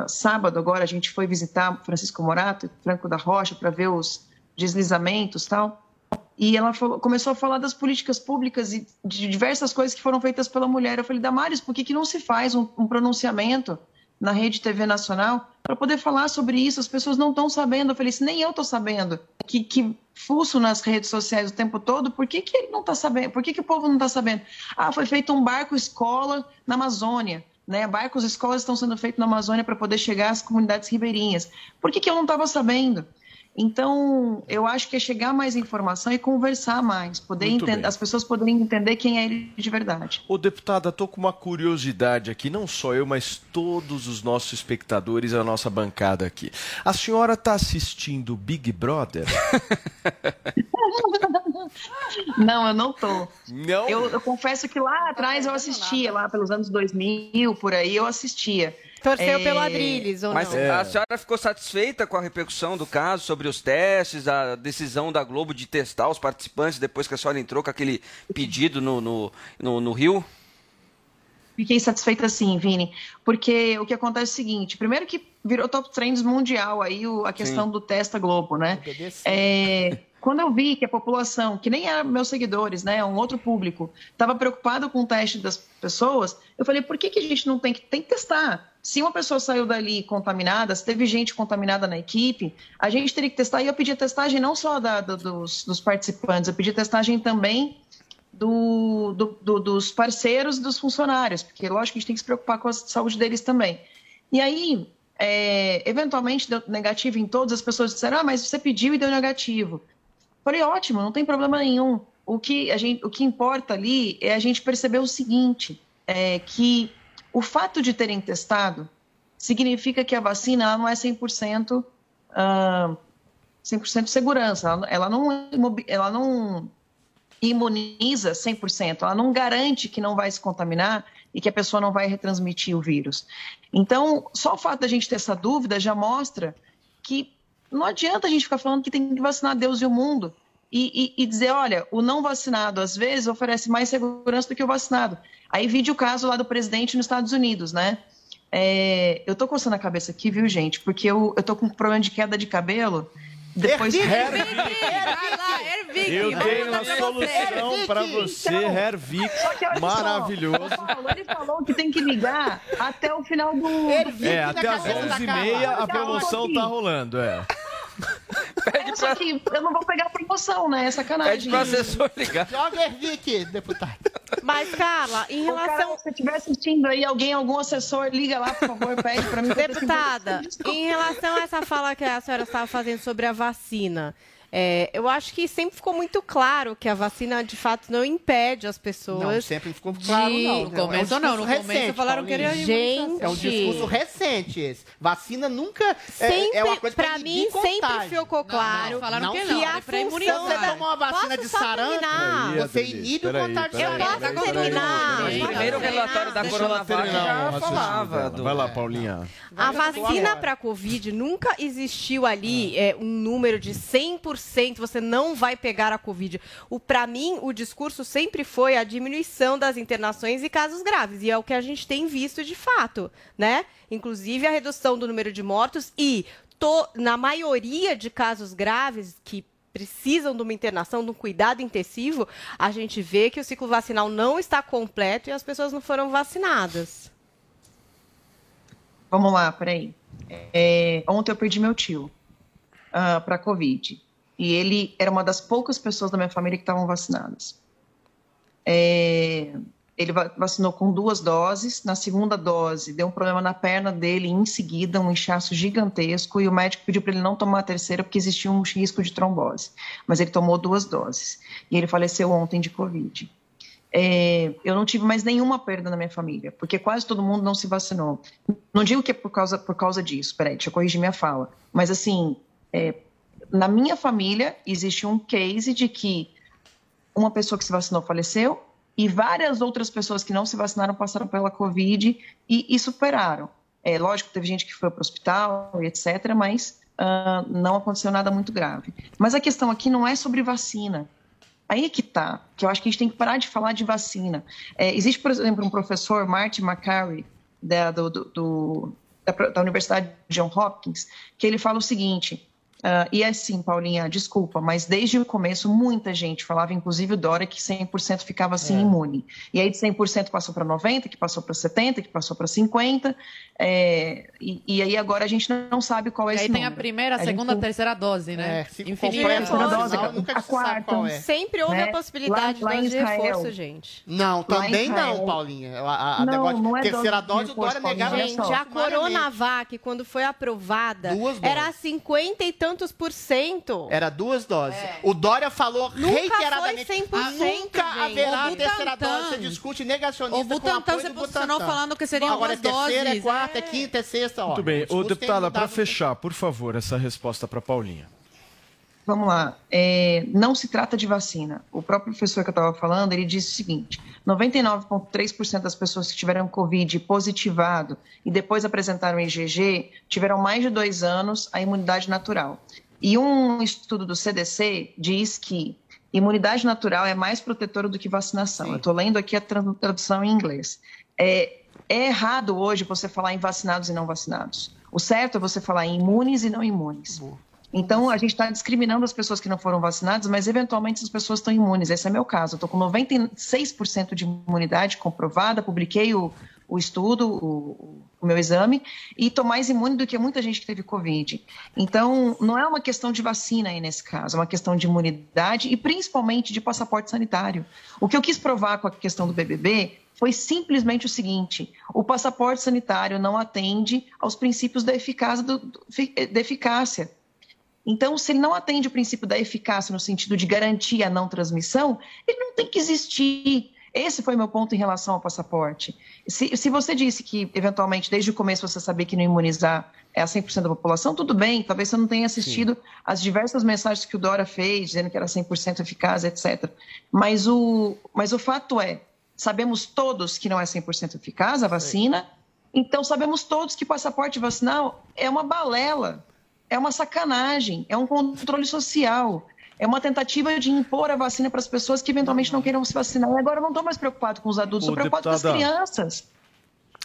sábado agora, a gente foi visitar Francisco Morato, Franco da Rocha, para ver os deslizamentos tal. E ela falou, começou a falar das políticas públicas e de diversas coisas que foram feitas pela mulher. Eu falei, Damares, por que, que não se faz um, um pronunciamento na rede TV nacional para poder falar sobre isso? As pessoas não estão sabendo. Eu falei, se nem eu estou sabendo que, que fuço nas redes sociais o tempo todo, por que, que ele não está sabendo? Por que, que o povo não está sabendo? Ah, foi feito um barco escola na Amazônia. Né? Barcos escolas estão sendo feitos na Amazônia para poder chegar às comunidades ribeirinhas. Por que, que eu não estava sabendo? Então, eu acho que é chegar mais informação e conversar mais, poder entender, as pessoas poderem entender quem é ele de verdade. Ô, deputada, estou com uma curiosidade aqui, não só eu, mas todos os nossos espectadores, a nossa bancada aqui. A senhora está assistindo Big Brother? <laughs> não, eu não tô. Não? Eu, eu confesso que lá atrás eu assistia, lá pelos anos 2000, por aí, eu assistia. Torceu é... pelo Adrilles, ou Mas não? É. a senhora ficou satisfeita com a repercussão do caso, sobre os testes, a decisão da Globo de testar os participantes depois que a senhora entrou com aquele pedido no, no, no, no Rio? Fiquei satisfeita sim, Vini, porque o que acontece é o seguinte, primeiro que virou top trends mundial aí o, a questão sim. do Testa Globo, né? É, <laughs> quando eu vi que a população, que nem eram meus seguidores, né, um outro público, estava preocupado com o teste das pessoas, eu falei, por que, que a gente não tem que, tem que testar? Se uma pessoa saiu dali contaminada, se teve gente contaminada na equipe, a gente teria que testar. E eu pedi testagem não só da, do, dos, dos, participantes, eu pedi testagem também do, do, do, dos parceiros dos funcionários, porque lógico que a gente tem que se preocupar com a saúde deles também. E aí, é, eventualmente deu negativo em todas, as pessoas disseram, ah, mas você pediu e deu negativo. Falei, ótimo, não tem problema nenhum. O que, a gente, o que importa ali é a gente perceber o seguinte, é que o fato de terem testado significa que a vacina não é 100%, uh, 100% segurança. Ela, ela, não, ela não imuniza 100%, ela não garante que não vai se contaminar e que a pessoa não vai retransmitir o vírus. Então, só o fato da gente ter essa dúvida já mostra que não adianta a gente ficar falando que tem que vacinar Deus e o mundo e, e, e, dizer, olha, o não vacinado às vezes oferece mais segurança do que o vacinado. Aí vide o caso lá do presidente nos Estados Unidos, né? É, eu tô coçando a cabeça aqui, viu, gente? Porque eu, eu tô com problema de queda de cabelo. Depois Hervic, Hervic, Eu dei uma solução para você, então, Hervic, maravilhoso. Paulo, ele falou que tem que ligar até o final do... é, até as 11h30 a promoção tá rolando, é. <laughs> Pede é, só pra... que eu não vou pegar a promoção, né? É sacanagem. Pede pro assessor ligar. Joga Hervic, deputado. Mas, Carla, em relação. se estiver assistindo aí, alguém, algum assessor, liga lá, por favor, pede pra mim. <laughs> Deputada, em relação a essa fala que a senhora estava fazendo sobre a vacina. É, eu acho que sempre ficou muito claro que a vacina, de fato, não impede as pessoas. Não, sempre ficou claro, de... não. No começo é um não, no recente, começo falaram que era Gente, É um discurso recente esse. Vacina nunca sempre, é, é uma coisa pra, pra mim sempre ficou claro não, falaram que, não, que a é função você tomou uma vacina de sarampo, você inibe o contágio. Eu posso terminar. Primeiro relatório da Coronavac já falava. Vai lá, Paulinha. A vacina para Covid nunca existiu ali é, um número de 100% 100% você não vai pegar a Covid. O Para mim, o discurso sempre foi a diminuição das internações e casos graves. E é o que a gente tem visto de fato, né? Inclusive a redução do número de mortos e to, na maioria de casos graves que precisam de uma internação, de um cuidado intensivo, a gente vê que o ciclo vacinal não está completo e as pessoas não foram vacinadas. Vamos lá, peraí. É, ontem eu perdi meu tio uh, ah, para Covid. E ele era uma das poucas pessoas da minha família que estavam vacinadas. É, ele vacinou com duas doses. Na segunda dose, deu um problema na perna dele em seguida, um inchaço gigantesco. E o médico pediu para ele não tomar a terceira porque existia um risco de trombose. Mas ele tomou duas doses. E ele faleceu ontem de Covid. É, eu não tive mais nenhuma perda na minha família, porque quase todo mundo não se vacinou. Não digo que é por causa, por causa disso, peraí, deixa eu corrigir minha fala. Mas, assim, é, na minha família existe um case de que uma pessoa que se vacinou faleceu e várias outras pessoas que não se vacinaram passaram pela Covid e, e superaram. É lógico, teve gente que foi para o hospital e etc., mas uh, não aconteceu nada muito grave. Mas a questão aqui não é sobre vacina. Aí é que tá, que eu acho que a gente tem que parar de falar de vacina. É, existe, por exemplo, um professor, Martin McCary, da, do, do, da, da Universidade de John Hopkins, que ele fala o seguinte: Uh, e assim, Paulinha, desculpa, mas desde o começo muita gente falava, inclusive o Dória, que 100% ficava assim é. imune. E aí de 100% passou para 90%, que passou para 70%, que passou para 50%. É, e, e, aí agora a gente não sabe qual é e esse aí número. tem a primeira, a, a segunda, gente... a terceira dose, né? É, Infinita dose, nunca a quarta. Qual é. Sempre houve né? a possibilidade lá, lá de reforço, gente. Não, também não, Paulinha. A, a não, não é terceira dose, dose o Dória negava. Gente, a Coronavac, quando foi aprovada, era 50 e tantos por cento. Era duas doses. É. O Dória falou nunca reiteradamente. Foi 100%, ah, nunca gente. haverá o terceira dose. Você discute negacionista o Butantan se posicionou falando que seriam Agora, duas doses. Agora é terceira, é quarta, é quinta, é sexta. Ó. Muito bem. Ô, deputada, para fechar, por favor, essa resposta para Paulinha. Vamos lá. É, não se trata de vacina. O próprio professor que eu estava falando, ele disse o seguinte: 99,3% das pessoas que tiveram Covid positivado e depois apresentaram IgG tiveram mais de dois anos a imunidade natural. E um estudo do CDC diz que imunidade natural é mais protetora do que vacinação. Sim. Eu estou lendo aqui a tradução em inglês. É, é errado hoje você falar em vacinados e não vacinados. O certo é você falar em imunes e não imunes. Então, a gente está discriminando as pessoas que não foram vacinadas, mas eventualmente as pessoas estão imunes. Esse é meu caso. Eu estou com 96% de imunidade comprovada, publiquei o, o estudo, o, o, meu exame, e estou mais imune do que muita gente que teve Covid. Então, não é uma questão de vacina aí nesse caso, é uma questão de imunidade e principalmente de passaporte sanitário. O que eu quis provar com a questão do BBB foi simplesmente o seguinte: o passaporte sanitário não atende aos princípios da eficácia. Do, da eficácia. Então, se ele não atende o princípio da eficácia no sentido de garantir a não transmissão, ele não tem que existir. Esse foi meu ponto em relação ao passaporte. Se, se você disse que, eventualmente, desde o começo você sabia que não imunizar é a 100% da população, tudo bem, talvez você não tenha assistido Sim. as diversas mensagens que o Dora fez, dizendo que era 100% eficaz, etc. Mas o, mas o fato é, sabemos todos que não é 100% eficaz a vacina, Sim. então sabemos todos que passaporte vacinal é uma balela, é uma sacanagem, é um controle social é uma tentativa de impor a vacina para as pessoas que eventualmente não queiram se vacinar. E agora eu não estou mais preocupado com os adultos, estou preocupado deputada, com as crianças.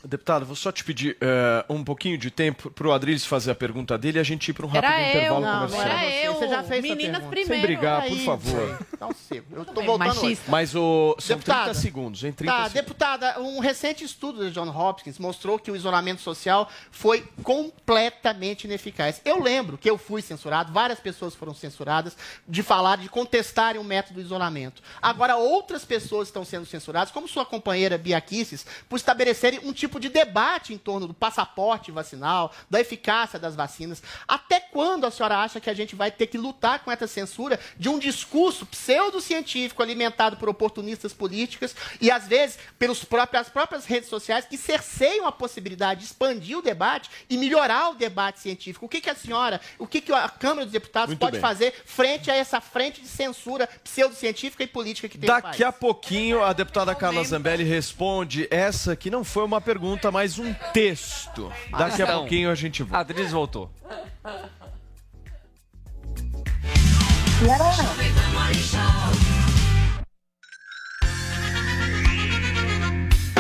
Deputado, vou só te pedir uh, um pouquinho de tempo para o Adriles fazer a pergunta dele e a gente ir para um rápido era intervalo eu, não, comercial. Era eu, você já fez Meninas primeiro. Sem brigar, por favor. Então, sim, eu estou voltando hoje. Mas o, são deputada, 30 segundos, em 30 tá, segundos. Deputada, um recente estudo de John Hopkins mostrou que o isolamento social foi completamente ineficaz. Eu lembro que eu fui censurado, várias pessoas foram censuradas de falar, de contestarem o método do isolamento. Agora, outras pessoas estão sendo censuradas, como sua companheira Bia Kicis, por estabelecerem um tipo de debate em torno do passaporte vacinal, da eficácia das vacinas. Até quando a senhora acha que a gente vai ter que lutar com essa censura de um discurso pseudocientífico alimentado por oportunistas políticas e, às vezes, pelas próprias, próprias redes sociais que cerceiam a possibilidade de expandir o debate e melhorar o debate científico? O que, que a senhora, o que, que a Câmara dos Deputados Muito pode bem. fazer frente a essa frente de censura pseudocientífica e política que tem Daqui a pouquinho, a deputada Carla Zambelli responde essa que não foi uma pergunta, mas um texto. Daqui a pouquinho a gente volta. Adris voltou.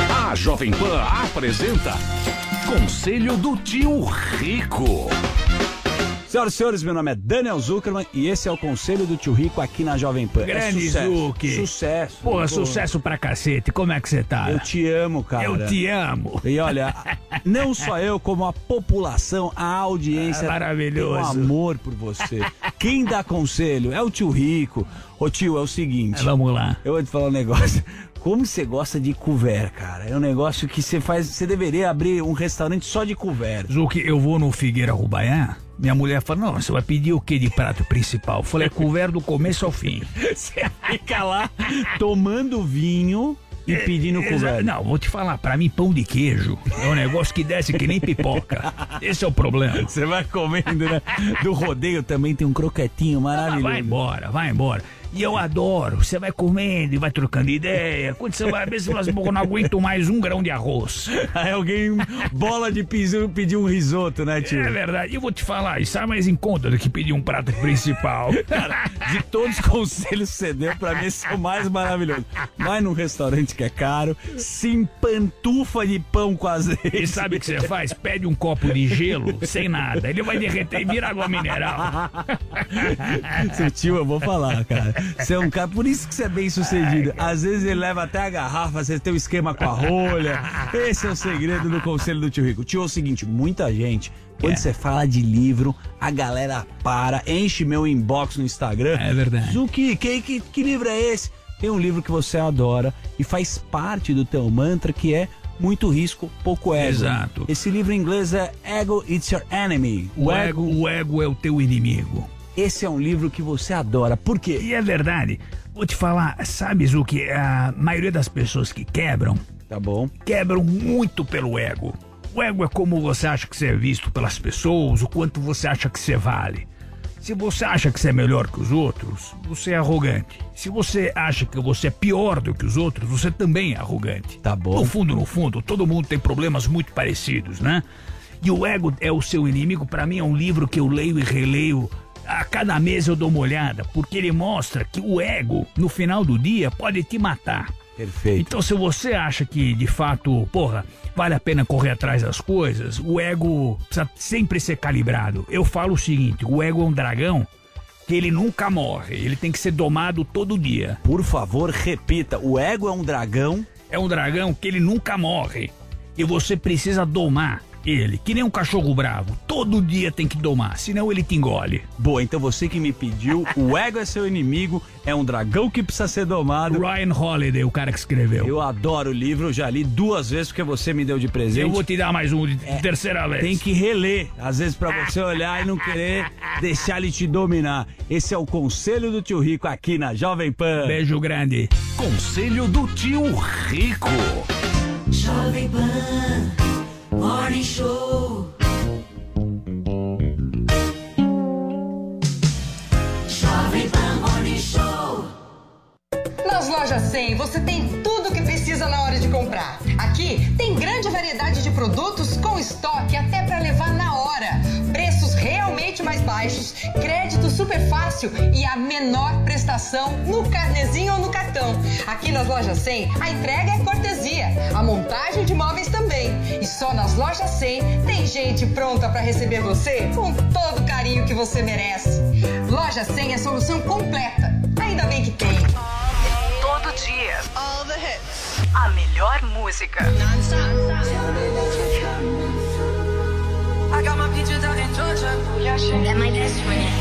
A Jovem Pan apresenta Conselho do Tio Rico. Senhoras e senhores, meu nome é Daniel Zuckerman e esse é o Conselho do Tio Rico aqui na Jovem Pan. Grande é sucesso. Sucesso. Porra, sucesso pra cacete. Como é que você tá? Eu te amo, cara. Eu te amo. E olha, não só eu, como a população, a audiência. É maravilhoso. Tem um amor por você. Quem dá conselho é o tio Rico. Ô tio, é o seguinte. Vamos lá. Eu vou te falar um negócio. Como você gosta de couvert, cara? É um negócio que você faz. Você deveria abrir um restaurante só de couvert. Zuc, eu vou no Figueira Rubaiá. Minha mulher fala: Não, você vai pedir o que de prato principal? Eu falei: é couvert do começo ao fim. <laughs> Você fica lá tomando vinho e pedindo Exa- couvert. Não, vou te falar, pra mim pão de queijo é um negócio que desce que nem pipoca. Esse é o problema. Você vai comendo, né? Do rodeio também tem um croquetinho maravilhoso. Vai embora, vai embora. E eu adoro. Você vai comendo e vai trocando ideia. Quando você vai ver se fala assim, "Pô, eu não aguento mais um grão de arroz. <laughs> Aí alguém bola de piso pedir um risoto, né, tio? É verdade. E eu vou te falar, isso é mais em conta do que pedir um prato principal. <laughs> Cara, de todos os conselhos que você deu, pra mim esse é o mais maravilhoso. Vai num restaurante que é caro, se empantufa de pão com azeite. E sabe o que você faz? Pede um copo de gelo sem nada. Ele vai derreter e vira água mineral. Seu tio, eu vou falar, cara. Você é um cara, por isso que você é bem sucedido. Às vezes ele leva até a garrafa, você tem um esquema com a rolha. Esse é o segredo do conselho do tio Rico. Tio, é o seguinte, muita gente, quando É. você fala de livro, a galera para, enche meu inbox no Instagram. É verdade. Zuki, que, que, que livro é esse? Tem um livro que você adora e faz parte do teu mantra que é muito risco, pouco ego. Exato. Esse livro em inglês é Ego It's Your Enemy. O ego, o ego é o teu inimigo. Esse é um livro que você adora. Por quê? E é verdade. Vou te falar, sabe, Zuki, a maioria das pessoas que quebram, Tá bom. quebram muito pelo ego. O ego é como você acha que você é visto pelas pessoas, o quanto você acha que você vale. Se você acha que você é melhor que os outros, você é arrogante. Se você acha que você é pior do que os outros, você também é arrogante. Tá bom. No fundo, no fundo, todo mundo tem problemas muito parecidos, né? E o ego é o seu inimigo, para mim é um livro que eu leio e releio. A cada mês eu dou uma olhada, porque ele mostra que o ego, no final do dia, pode te matar. Perfeito. Então, se você acha que, de fato, porra, vale a pena correr atrás das coisas, o ego precisa sempre ser calibrado. Eu falo o seguinte: o ego é um dragão que ele nunca morre, ele tem que ser domado todo dia. Por favor, repita. O ego é um dragão. É um dragão que ele nunca morre. E você precisa domar ele, que nem um cachorro bravo. Todo dia tem que domar, senão ele te engole. Boa, então você que me pediu, o <laughs> ego é seu inimigo, é um dragão que precisa ser domado. Ryan Holiday, o cara que escreveu. Eu adoro o livro, já li duas vezes porque você me deu de presente. Eu vou te dar mais um de terceira vez. Tem que reler, às vezes pra você olhar e não querer deixar ele te dominar. Esse é o conselho do tio Rico aqui na Jovem Pan. Beijo grande. Conselho do Tio Rico. Jovem Pan Morning Show. Pan Morning Show. Nas lojas 100 você tem tudo o que precisa na hora de comprar. Aqui tem grande variedade de produtos com estoque até para levar na hora. Preços realmente mais baixos, crédito super fácil e a menor prestação no carnezinho ou no cartão. Aqui nas lojas 100 a entrega é cortesia, a montagem de móveis também. E só nas lojas 100 tem gente pronta para receber você com todo o carinho que você merece. Loja 100 é solução completa. Ainda bem que tem. Todo dia. All the hits. A melhor música. I got That my best friend.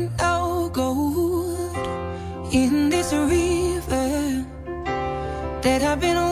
I've been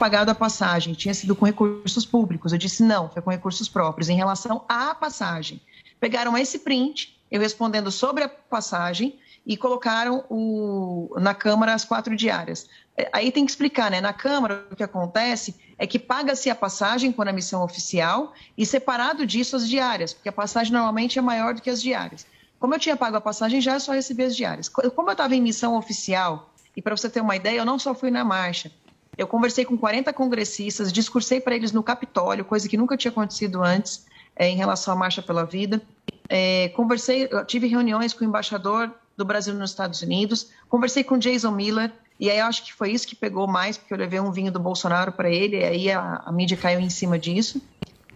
pagado a passagem, tinha sido com recursos públicos. Eu disse não, foi com recursos próprios. Em relação à passagem, pegaram esse print, eu respondendo sobre a passagem e colocaram o, na Câmara as quatro diárias. É, Aí tem que explicar, né? Na Câmara, o que acontece é que paga-se a passagem quando a missão oficial e separado disso as diárias, porque a passagem normalmente é maior do que as diárias. Como eu tinha pago a passagem, já só recebi as diárias. Co- Como eu estava em missão oficial, e para você ter uma ideia, eu não só fui na marcha, eu conversei com 40 congressistas, discursei para eles no Capitólio, coisa que nunca tinha acontecido antes eh, em relação à Marcha pela Vida. Eh, conversei, tive reuniões com o embaixador do Brasil nos Estados Unidos, conversei com Jason Miller, e aí eu acho que foi isso que pegou mais, porque eu levei um vinho do Bolsonaro para ele, e aí a, a mídia caiu em cima disso.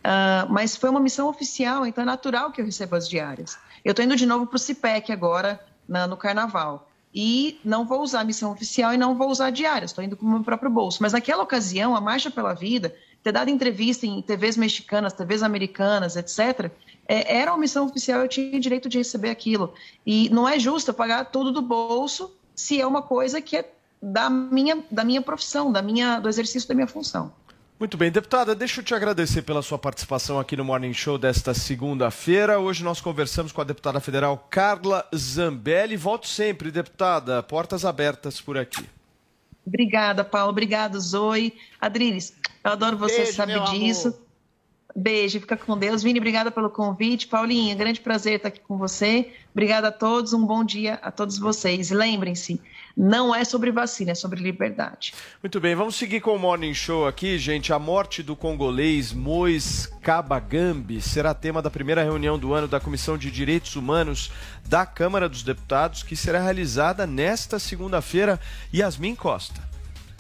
Ah, mas foi uma missão oficial, então é natural que eu receba as diárias. Eu estou indo de novo para o CIPEC agora, na- no Carnaval. E não vou usar a missão oficial e não vou usar diárias, estou indo com o meu próprio bolso. Mas naquela ocasião, a Marcha pela Vida, ter dado entrevista em TVs mexicanas, TVs americanas, etc., é, era uma missão oficial, eu tinha direito de receber aquilo. E não é justo eu pagar tudo do bolso se é uma coisa que é da minha, da minha profissão, da minha, do exercício da minha função. Muito bem, deputada, deixa eu te agradecer pela sua participação aqui no Morning Show desta segunda-feira. Hoje nós conversamos com a deputada federal Carla Zambelli. Volto sempre, deputada, portas abertas por aqui. Obrigada, Paulo. Obrigada, Zoe. Adriles, eu adoro você, Beijo, sabe disso. amor. Beijo, fica com Deus. Vini, obrigada pelo convite. Paulinha, grande prazer estar aqui com você. Obrigada a todos, um bom dia a todos vocês. E Lembrem-se, não é sobre vacina, é sobre liberdade. Muito bem, vamos seguir com o Morning Show aqui, gente. A morte do congolês Mois Kabagambi será tema da primeira reunião do ano da Comissão de Direitos Humanos da Câmara dos Deputados, que será realizada nesta segunda-feira. Yasmin Costa.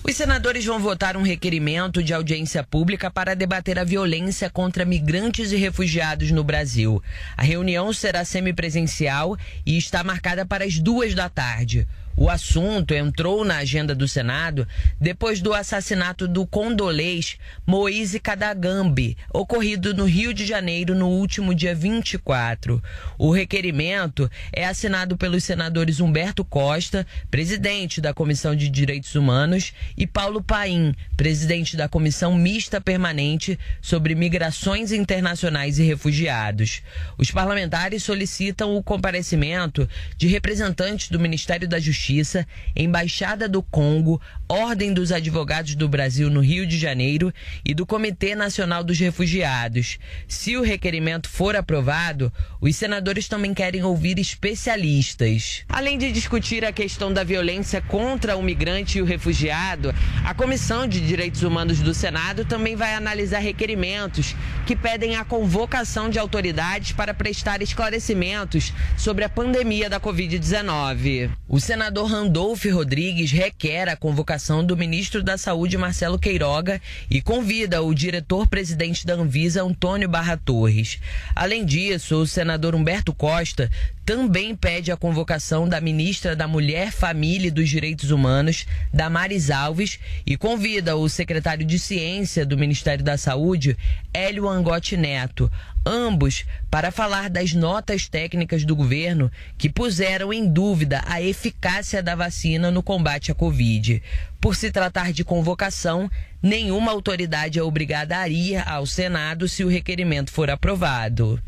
Os senadores vão votar um requerimento de audiência pública para debater a violência contra migrantes e refugiados no Brasil. A reunião será semipresencial e está marcada para as duas da tarde. O assunto entrou na agenda do Senado depois do assassinato do condolês Moise Kadagambi, ocorrido no Rio de Janeiro no último dia 24. O requerimento é assinado pelos senadores Humberto Costa, presidente da Comissão de Direitos Humanos, e Paulo Paim, presidente da Comissão Mista Permanente sobre Migrações Internacionais e Refugiados. Os parlamentares solicitam o comparecimento de representantes do Ministério da Justiça Justiça, Embaixada do Congo, Ordem dos Advogados do Brasil no Rio de Janeiro e do Comitê Nacional dos Refugiados. Se o requerimento for aprovado, os senadores também querem ouvir especialistas. Além de discutir a questão da violência contra o migrante e o refugiado, a Comissão de Direitos Humanos do Senado também vai analisar requerimentos que pedem a convocação de autoridades para prestar esclarecimentos sobre a pandemia da Covid-19. O senador Randolph Rodrigues requer a convocação do ministro da Saúde, Marcelo Queiroga, e convida o diretor-presidente da Anvisa, Antônio Barra Torres. Além disso, o senador Humberto Costa também pede a convocação da ministra da Mulher, Família e dos Direitos Humanos, Damares Alves, e convida o secretário de Ciência do Ministério da Saúde, Hélio Angotti Neto, ambos para falar das notas técnicas do governo que puseram em dúvida a eficácia da vacina no combate à Covid. Por se tratar de convocação, nenhuma autoridade é obrigada a ir ao Senado se o requerimento for aprovado.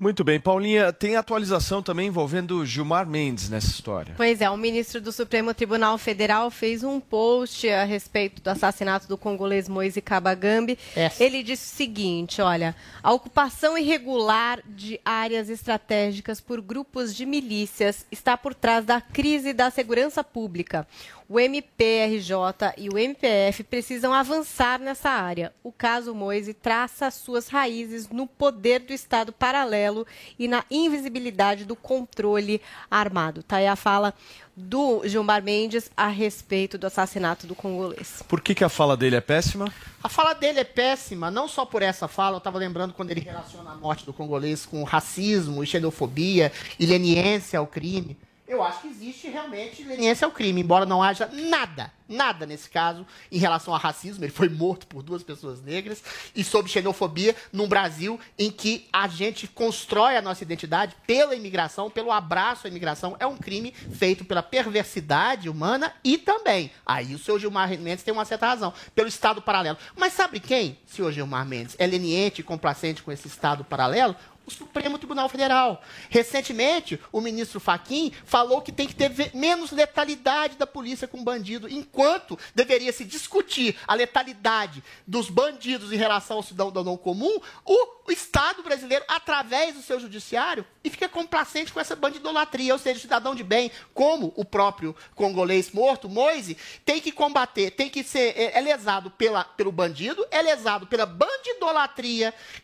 Muito bem, Paulinha, tem atualização também envolvendo Gilmar Mendes nessa história. Pois é, o ministro do Supremo Tribunal Federal fez um post a respeito do assassinato do congolês Moise Kabagambi. Ele disse o seguinte, olha, a ocupação irregular de áreas estratégicas por grupos de milícias está por trás da crise da segurança pública. O MPRJ e o MPF precisam avançar nessa área. O caso Moise traça suas raízes no poder do Estado paralelo e na invisibilidade do controle armado. Tá aí a fala do Gilmar Mendes a respeito do assassinato do congolês. Por que, que a fala dele é péssima? A fala dele é péssima, não só por essa fala, eu estava lembrando quando ele relaciona a morte do congolês com racismo, xenofobia e leniência ao crime. Eu acho que existe realmente leniência ao crime, embora não haja nada, nada nesse caso em relação a racismo. Ele foi morto por duas pessoas negras e sobre xenofobia num Brasil em que a gente constrói a nossa identidade pela imigração, pelo abraço à imigração. É um crime feito pela perversidade humana e também, aí o senhor Gilmar Mendes tem uma certa razão, pelo Estado paralelo. Mas sabe quem, senhor Gilmar Mendes, é leniente e complacente com esse Estado paralelo? O Supremo Tribunal Federal. Recentemente, o ministro Faquim falou que tem que ter menos letalidade da polícia com bandido, enquanto deveria se discutir a letalidade dos bandidos em relação ao cidadão comum, o Estado brasileiro, através do seu judiciário, e fica complacente com essa bandidolatria, ou seja, o cidadão de bem, como o próprio congolês morto, Moise, tem que combater, tem que ser é, é lesado pela, pelo bandido, é lesado pela bandidolatria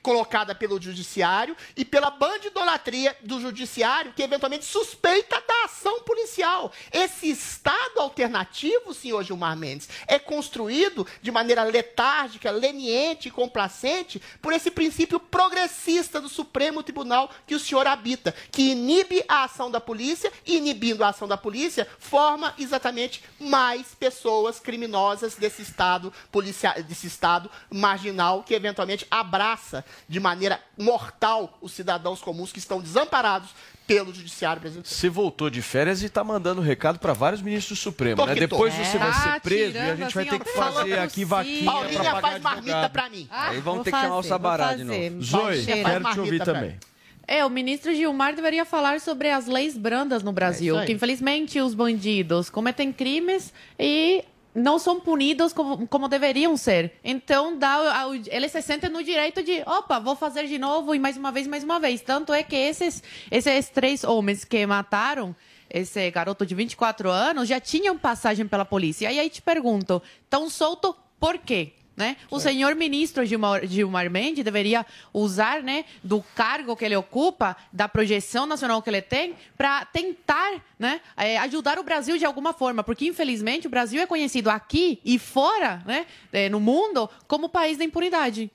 colocada pelo judiciário e pela bandidolatria do judiciário que eventualmente suspeita da ação policial. Esse Estado alternativo, senhor Gilmar Mendes, é construído de maneira letárgica, leniente e complacente por esse princípio progressista do Supremo Tribunal que o senhor habita, que inibe a ação da polícia e, inibindo a ação da polícia, forma exatamente mais pessoas criminosas desse Estado policial, desse Estado marginal que eventualmente abraça de maneira mortal os cidadãos comuns que estão desamparados pelo judiciário brasileiro. Você voltou de férias e tá mandando recado para vários ministros supremos, né? Tô que tô. Depois você vai ser preso e a gente vai assim, ter que fazer aqui vaquinha Paulinha pra pagar faz marmita pra mim. Aí vamos vou ter que chamar o fazer, Sabará de fazer. novo. Zoe, quero te ouvir também. É, o ministro Gilmar deveria falar sobre as leis brandas no Brasil, É aí. que infelizmente os bandidos cometem crimes e não são punidos como, como deveriam ser. Então, dá, eles se sentem no direito de, opa, vou fazer de novo e mais uma vez, mais uma vez. Tanto é que esses, esses três homens que mataram esse garoto de 24 anos já tinham passagem pela polícia. E aí te pergunto, tão solto por quê? Né? O senhor ministro Gilmar, Gilmar Mendes deveria usar né, do cargo que ele ocupa, da projeção nacional que ele tem, para tentar né, eh, ajudar o Brasil de alguma forma. Porque, infelizmente, o Brasil é conhecido aqui e fora, né, eh, no mundo, como país da impunidade.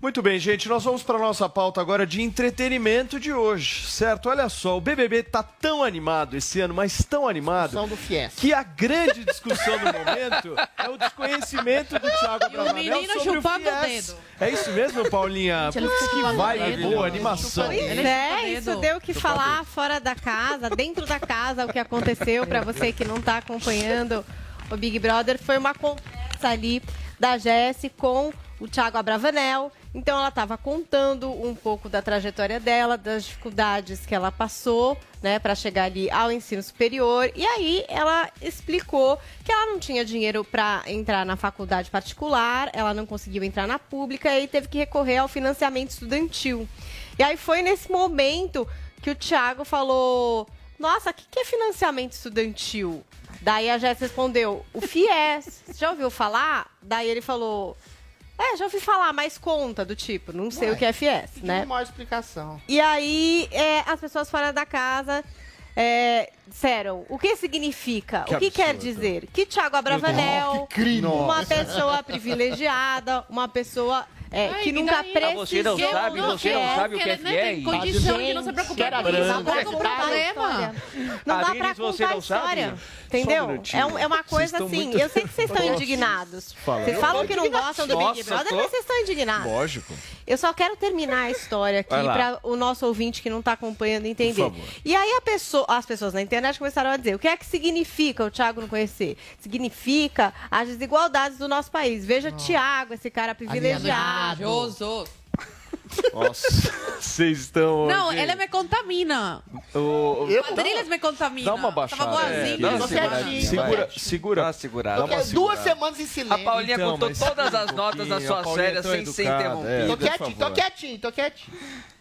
Muito bem, gente, nós vamos para nossa pauta agora de entretenimento de hoje, certo? Olha só, o BBB tá tão animado esse ano, mas tão animado, Discussão do Fies. que a grande discussão do momento é o desconhecimento do Thiago Abravanel menino sobre o chupando o Fies. dedo. É isso mesmo, Paulinha? Gente, ele Putz, fica que chupando o vibe dedo. boa, animação. Pois Ele é, isso dedo. deu o que falar fora da casa, dentro da casa, o que aconteceu pra você que não tá acompanhando o Big Brother foi uma conversa ali da Jessie com o Thiago Abravanel. Então ela estava contando um pouco da trajetória dela, das dificuldades que ela passou, né, para chegar ali ao ensino superior. E aí ela explicou que ela não tinha dinheiro para entrar na faculdade particular, ela não conseguiu entrar na pública e teve que recorrer ao financiamento estudantil. E aí foi nesse momento que o Thiago falou: Nossa, o que, que é financiamento estudantil? Daí a Jéssica respondeu: O FIES. Você já ouviu falar? Daí ele falou: É, já ouvi falar, mas conta do tipo, não sei Ué, o que é Pediu né? uma maior explicação. E aí, é, as pessoas fora da casa é, disseram o que significa, Que o que quer absurdo. dizer que Thiago Abravanel, que uma pessoa privilegiada, uma pessoa é, Ai, que nunca precisou... Ah, você não sabe, você não sabe o que é né, fiel? tem condição de não se preocupar com isso. Não dá problema? Não dá você contar a história. Entendeu? é, um- é uma coisa assim. muito- Eu sei que vocês estão Nossa. indignados. Fala. Vocês Eu falam que não gostam do Big Brother, tô. mas vocês estão indignados. Lógico. Eu só quero terminar a história aqui para o nosso ouvinte que não está acompanhando entender. Por favor. E aí a pessoa, as pessoas na internet começaram a dizer: o que é que significa o Thiago não conhecer? Significa as desigualdades do nosso país. Veja Thiago, esse cara privilegiado. Maravilhoso. Nossa, vocês estão. Não, hoje- ele me contamina. O- Eu? Quadrilhas me contamina. Dá uma baixada. Tava boazinha. É, dá uma Tô segurada. quietinho. Segura, segura. Dá uma segurada. Dá uma Duas segurada. semanas em silêncio. A Paulinha Então, contou todas segura as um notas das pouquinho, a suas Paulinha é tão sem ser interrompida. é, Tô quietinho, tô quietinho, tô quietinho.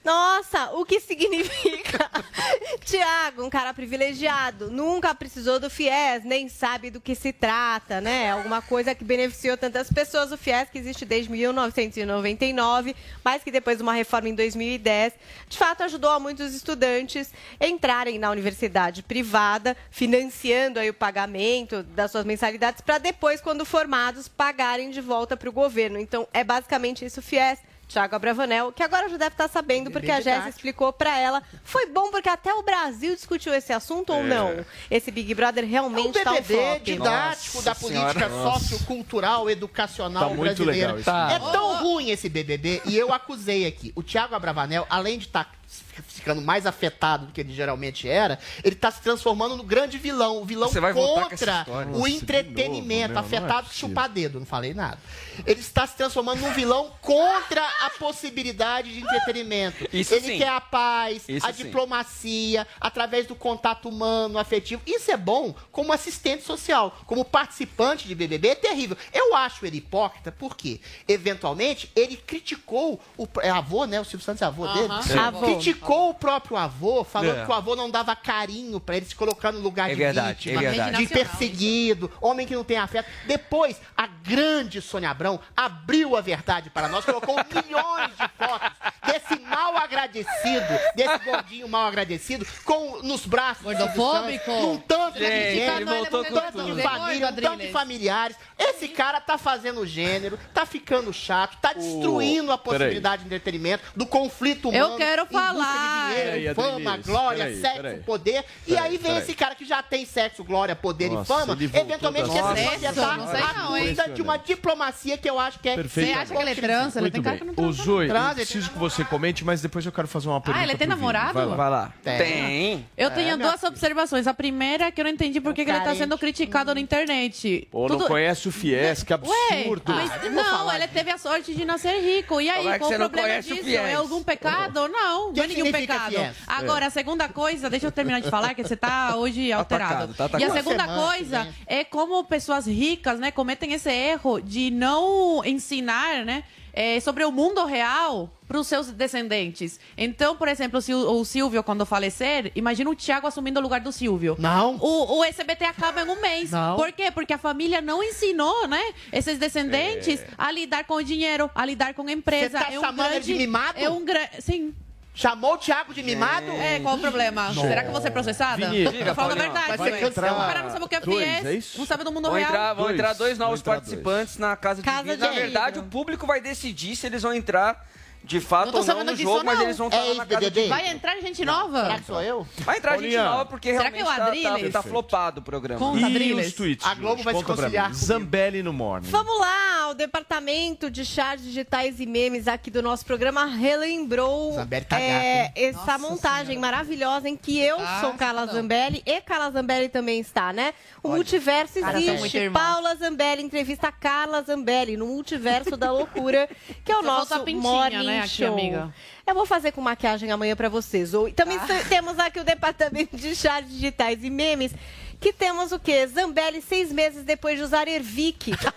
Nossa, o que significa? <laughs> Tiago, um cara privilegiado, nunca precisou do FIES, nem sabe do que se trata, né? Alguma coisa que beneficiou tantas pessoas. O FIES que existe desde 1999, mas que depois de uma reforma em 2010, de fato ajudou a muitos estudantes entrarem na universidade privada, financiando aí o pagamento das suas mensalidades para depois, quando formados, pagarem de volta para o governo. Então, é basicamente isso o FIES. Tiago Abravanel, que agora já deve estar sabendo, porque a Jéssica explicou para ela. Foi bom porque até o Brasil discutiu esse assunto ou É. não? Esse Big Brother É realmente está um BBB flop. didático da política sociocultural, educacional Tá muito brasileira. legal isso. Tá. É tão ruim esse BBB, e eu acusei aqui. O Thiago Abravanel, além de estar ficando mais afetado do que ele geralmente era, ele está se transformando no grande vilão. O vilão contra história. o Nossa, entretenimento, novo, meu, é afetado por possível. chupar dedo, não falei nada. Ele está se transformando num vilão contra a possibilidade de entretenimento. Isso ele sim. quer a paz, Isso a sim. diplomacia, através do contato humano, afetivo. Isso é bom como assistente social, como participante de BBB, é terrível. Eu acho ele hipócrita porque, eventualmente, ele criticou o é avô, né? O Silvio Santos é avô dele. Aham. É. Avô. Criticou o próprio avô, falando É. que o avô não dava carinho pra ele se colocando no lugar É de verdade, vítima, é verdade. de perseguido, homem que não tem afeto. Depois, a grande Sônia Abrão abriu a verdade para nós, colocou <laughs> milhões de fotos desse mal agradecido, desse gordinho mal agradecido, com, nos braços Gordofóbico. Um tanto de Gente, um tanto de família, um tanto de familiares. Esse cara tá fazendo gênero, tá ficando chato, tá destruindo a possibilidade de entretenimento, do conflito humano. Eu quero busca de dinheiro, Peraí, fama, glória, peraí, sexo, peraí. poder. e aí vem peraí. esse cara que já tem sexo, glória, poder Nossa, e fama, ele eventualmente quer se projetar a cuida de uma diplomacia que eu acho que é Perfeito. Você acha que ele transa? Ele Muito tem cara que não Ô, transa. Zoe, eu preciso que ele você comente, mas depois eu quero fazer uma pergunta. ele tem namorado? Vai lá. Tem. Tem. Eu É, tenho minha duas observações. A primeira é que eu não entendi por que, ele tá sendo criticado na internet. Pô, não conhece o Fies, que absurdo. mas não, ele teve a sorte de nascer rico. E aí, é qual o problema disso? É algum pecado? Não, não é nenhum pecado. Fies? Agora, a segunda coisa, deixa eu terminar de falar, que você tá <laughs> hoje alterado. atacado, tá e a atacado. segunda coisa é como pessoas ricas, né, cometem esse erro de não ensinar, né, é, sobre o mundo real para os seus descendentes. Então, por exemplo, se o, o Silvio, quando falecer, imagina o Thiago assumindo o lugar do Silvio. Não. O, o SBT acaba em um mês. Não. Por quê? Porque a família não ensinou, né? Esses descendentes a lidar com o dinheiro, a lidar com a empresa. Você tá é um grande, de mimado? É um grande. Sim. Chamou o Thiago de mimado? É, qual o problema? Será que eu vou ser processada? Vini, falando a verdade. vai ser cancelado. O cara não sabe o que é Dois, FIES, é não sabe do mundo Vão real. entrar, vão Dois. entrar dois novos participantes na casa de Casa de Na verdade, o público vai decidir se eles vão entrar de fato Não ou não no jogo, mas não. eles vão estar É na casa de. Vai entrar gente nova? Será que sou eu? Vai entrar gente nova, porque Será realmente que é o tá, tá, Adrilles? tá flopado o programa. Com- E Adriles. os tweets? A Globo gente? vai se Conta pra conciliar. Zambelli no Morning. Vamos lá, o departamento de chats digitais e memes aqui do nosso programa relembrou Zambelli tá é, gato, essa montagem maravilhosa em que eu Ah, sou Carla não. Zambelli e Carla Zambelli também está, né? O multiverso Cara, são muito existe. Paula Zambelli entrevista Carla Zambelli no multiverso da loucura, que é o nosso morning né, aqui, amiga? Eu vou fazer com maquiagem amanhã pra vocês. Ou- também Ah. te- temos aqui o departamento de chats digitais e memes. Que temos o quê? Zambelli seis meses depois de usar Ervic. Ficou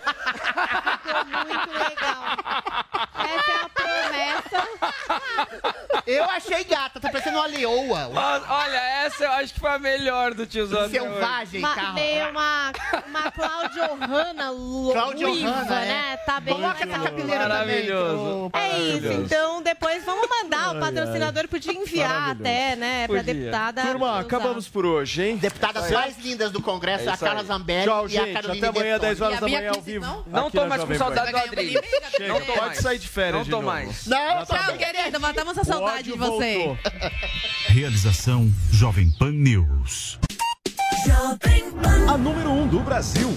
muito legal. Essa é a promessa. Eu achei gata, tá parecendo uma leoa. Mas, olha, essa eu acho que foi a melhor do tiozão. Selvagem, Uma, Carla. meio uma, uma Claudio Hanna Claudio ruiva, Hanna, é. né? Tá bem Coloca essa cabeleira também. Maravilhoso. É isso, então depois vamos mandar. O patrocinador podia enviar até, né, pra Podia. deputada. Turma, acabamos por hoje, hein? Deputadas mais lindas do Congresso, É a Carla. Zambelli Tchau, e a gente. Carolina Até amanhã, Bertoni. 10 horas a da manhã, ao vivo. não? Não tô mais com saudade do Não tô pode mais. sair de férias Não de tô novo. mais. Não, Tchau, querido. Matamos a saudade de você. <laughs> Realização Jovem Pan News. A número 1 um do Brasil.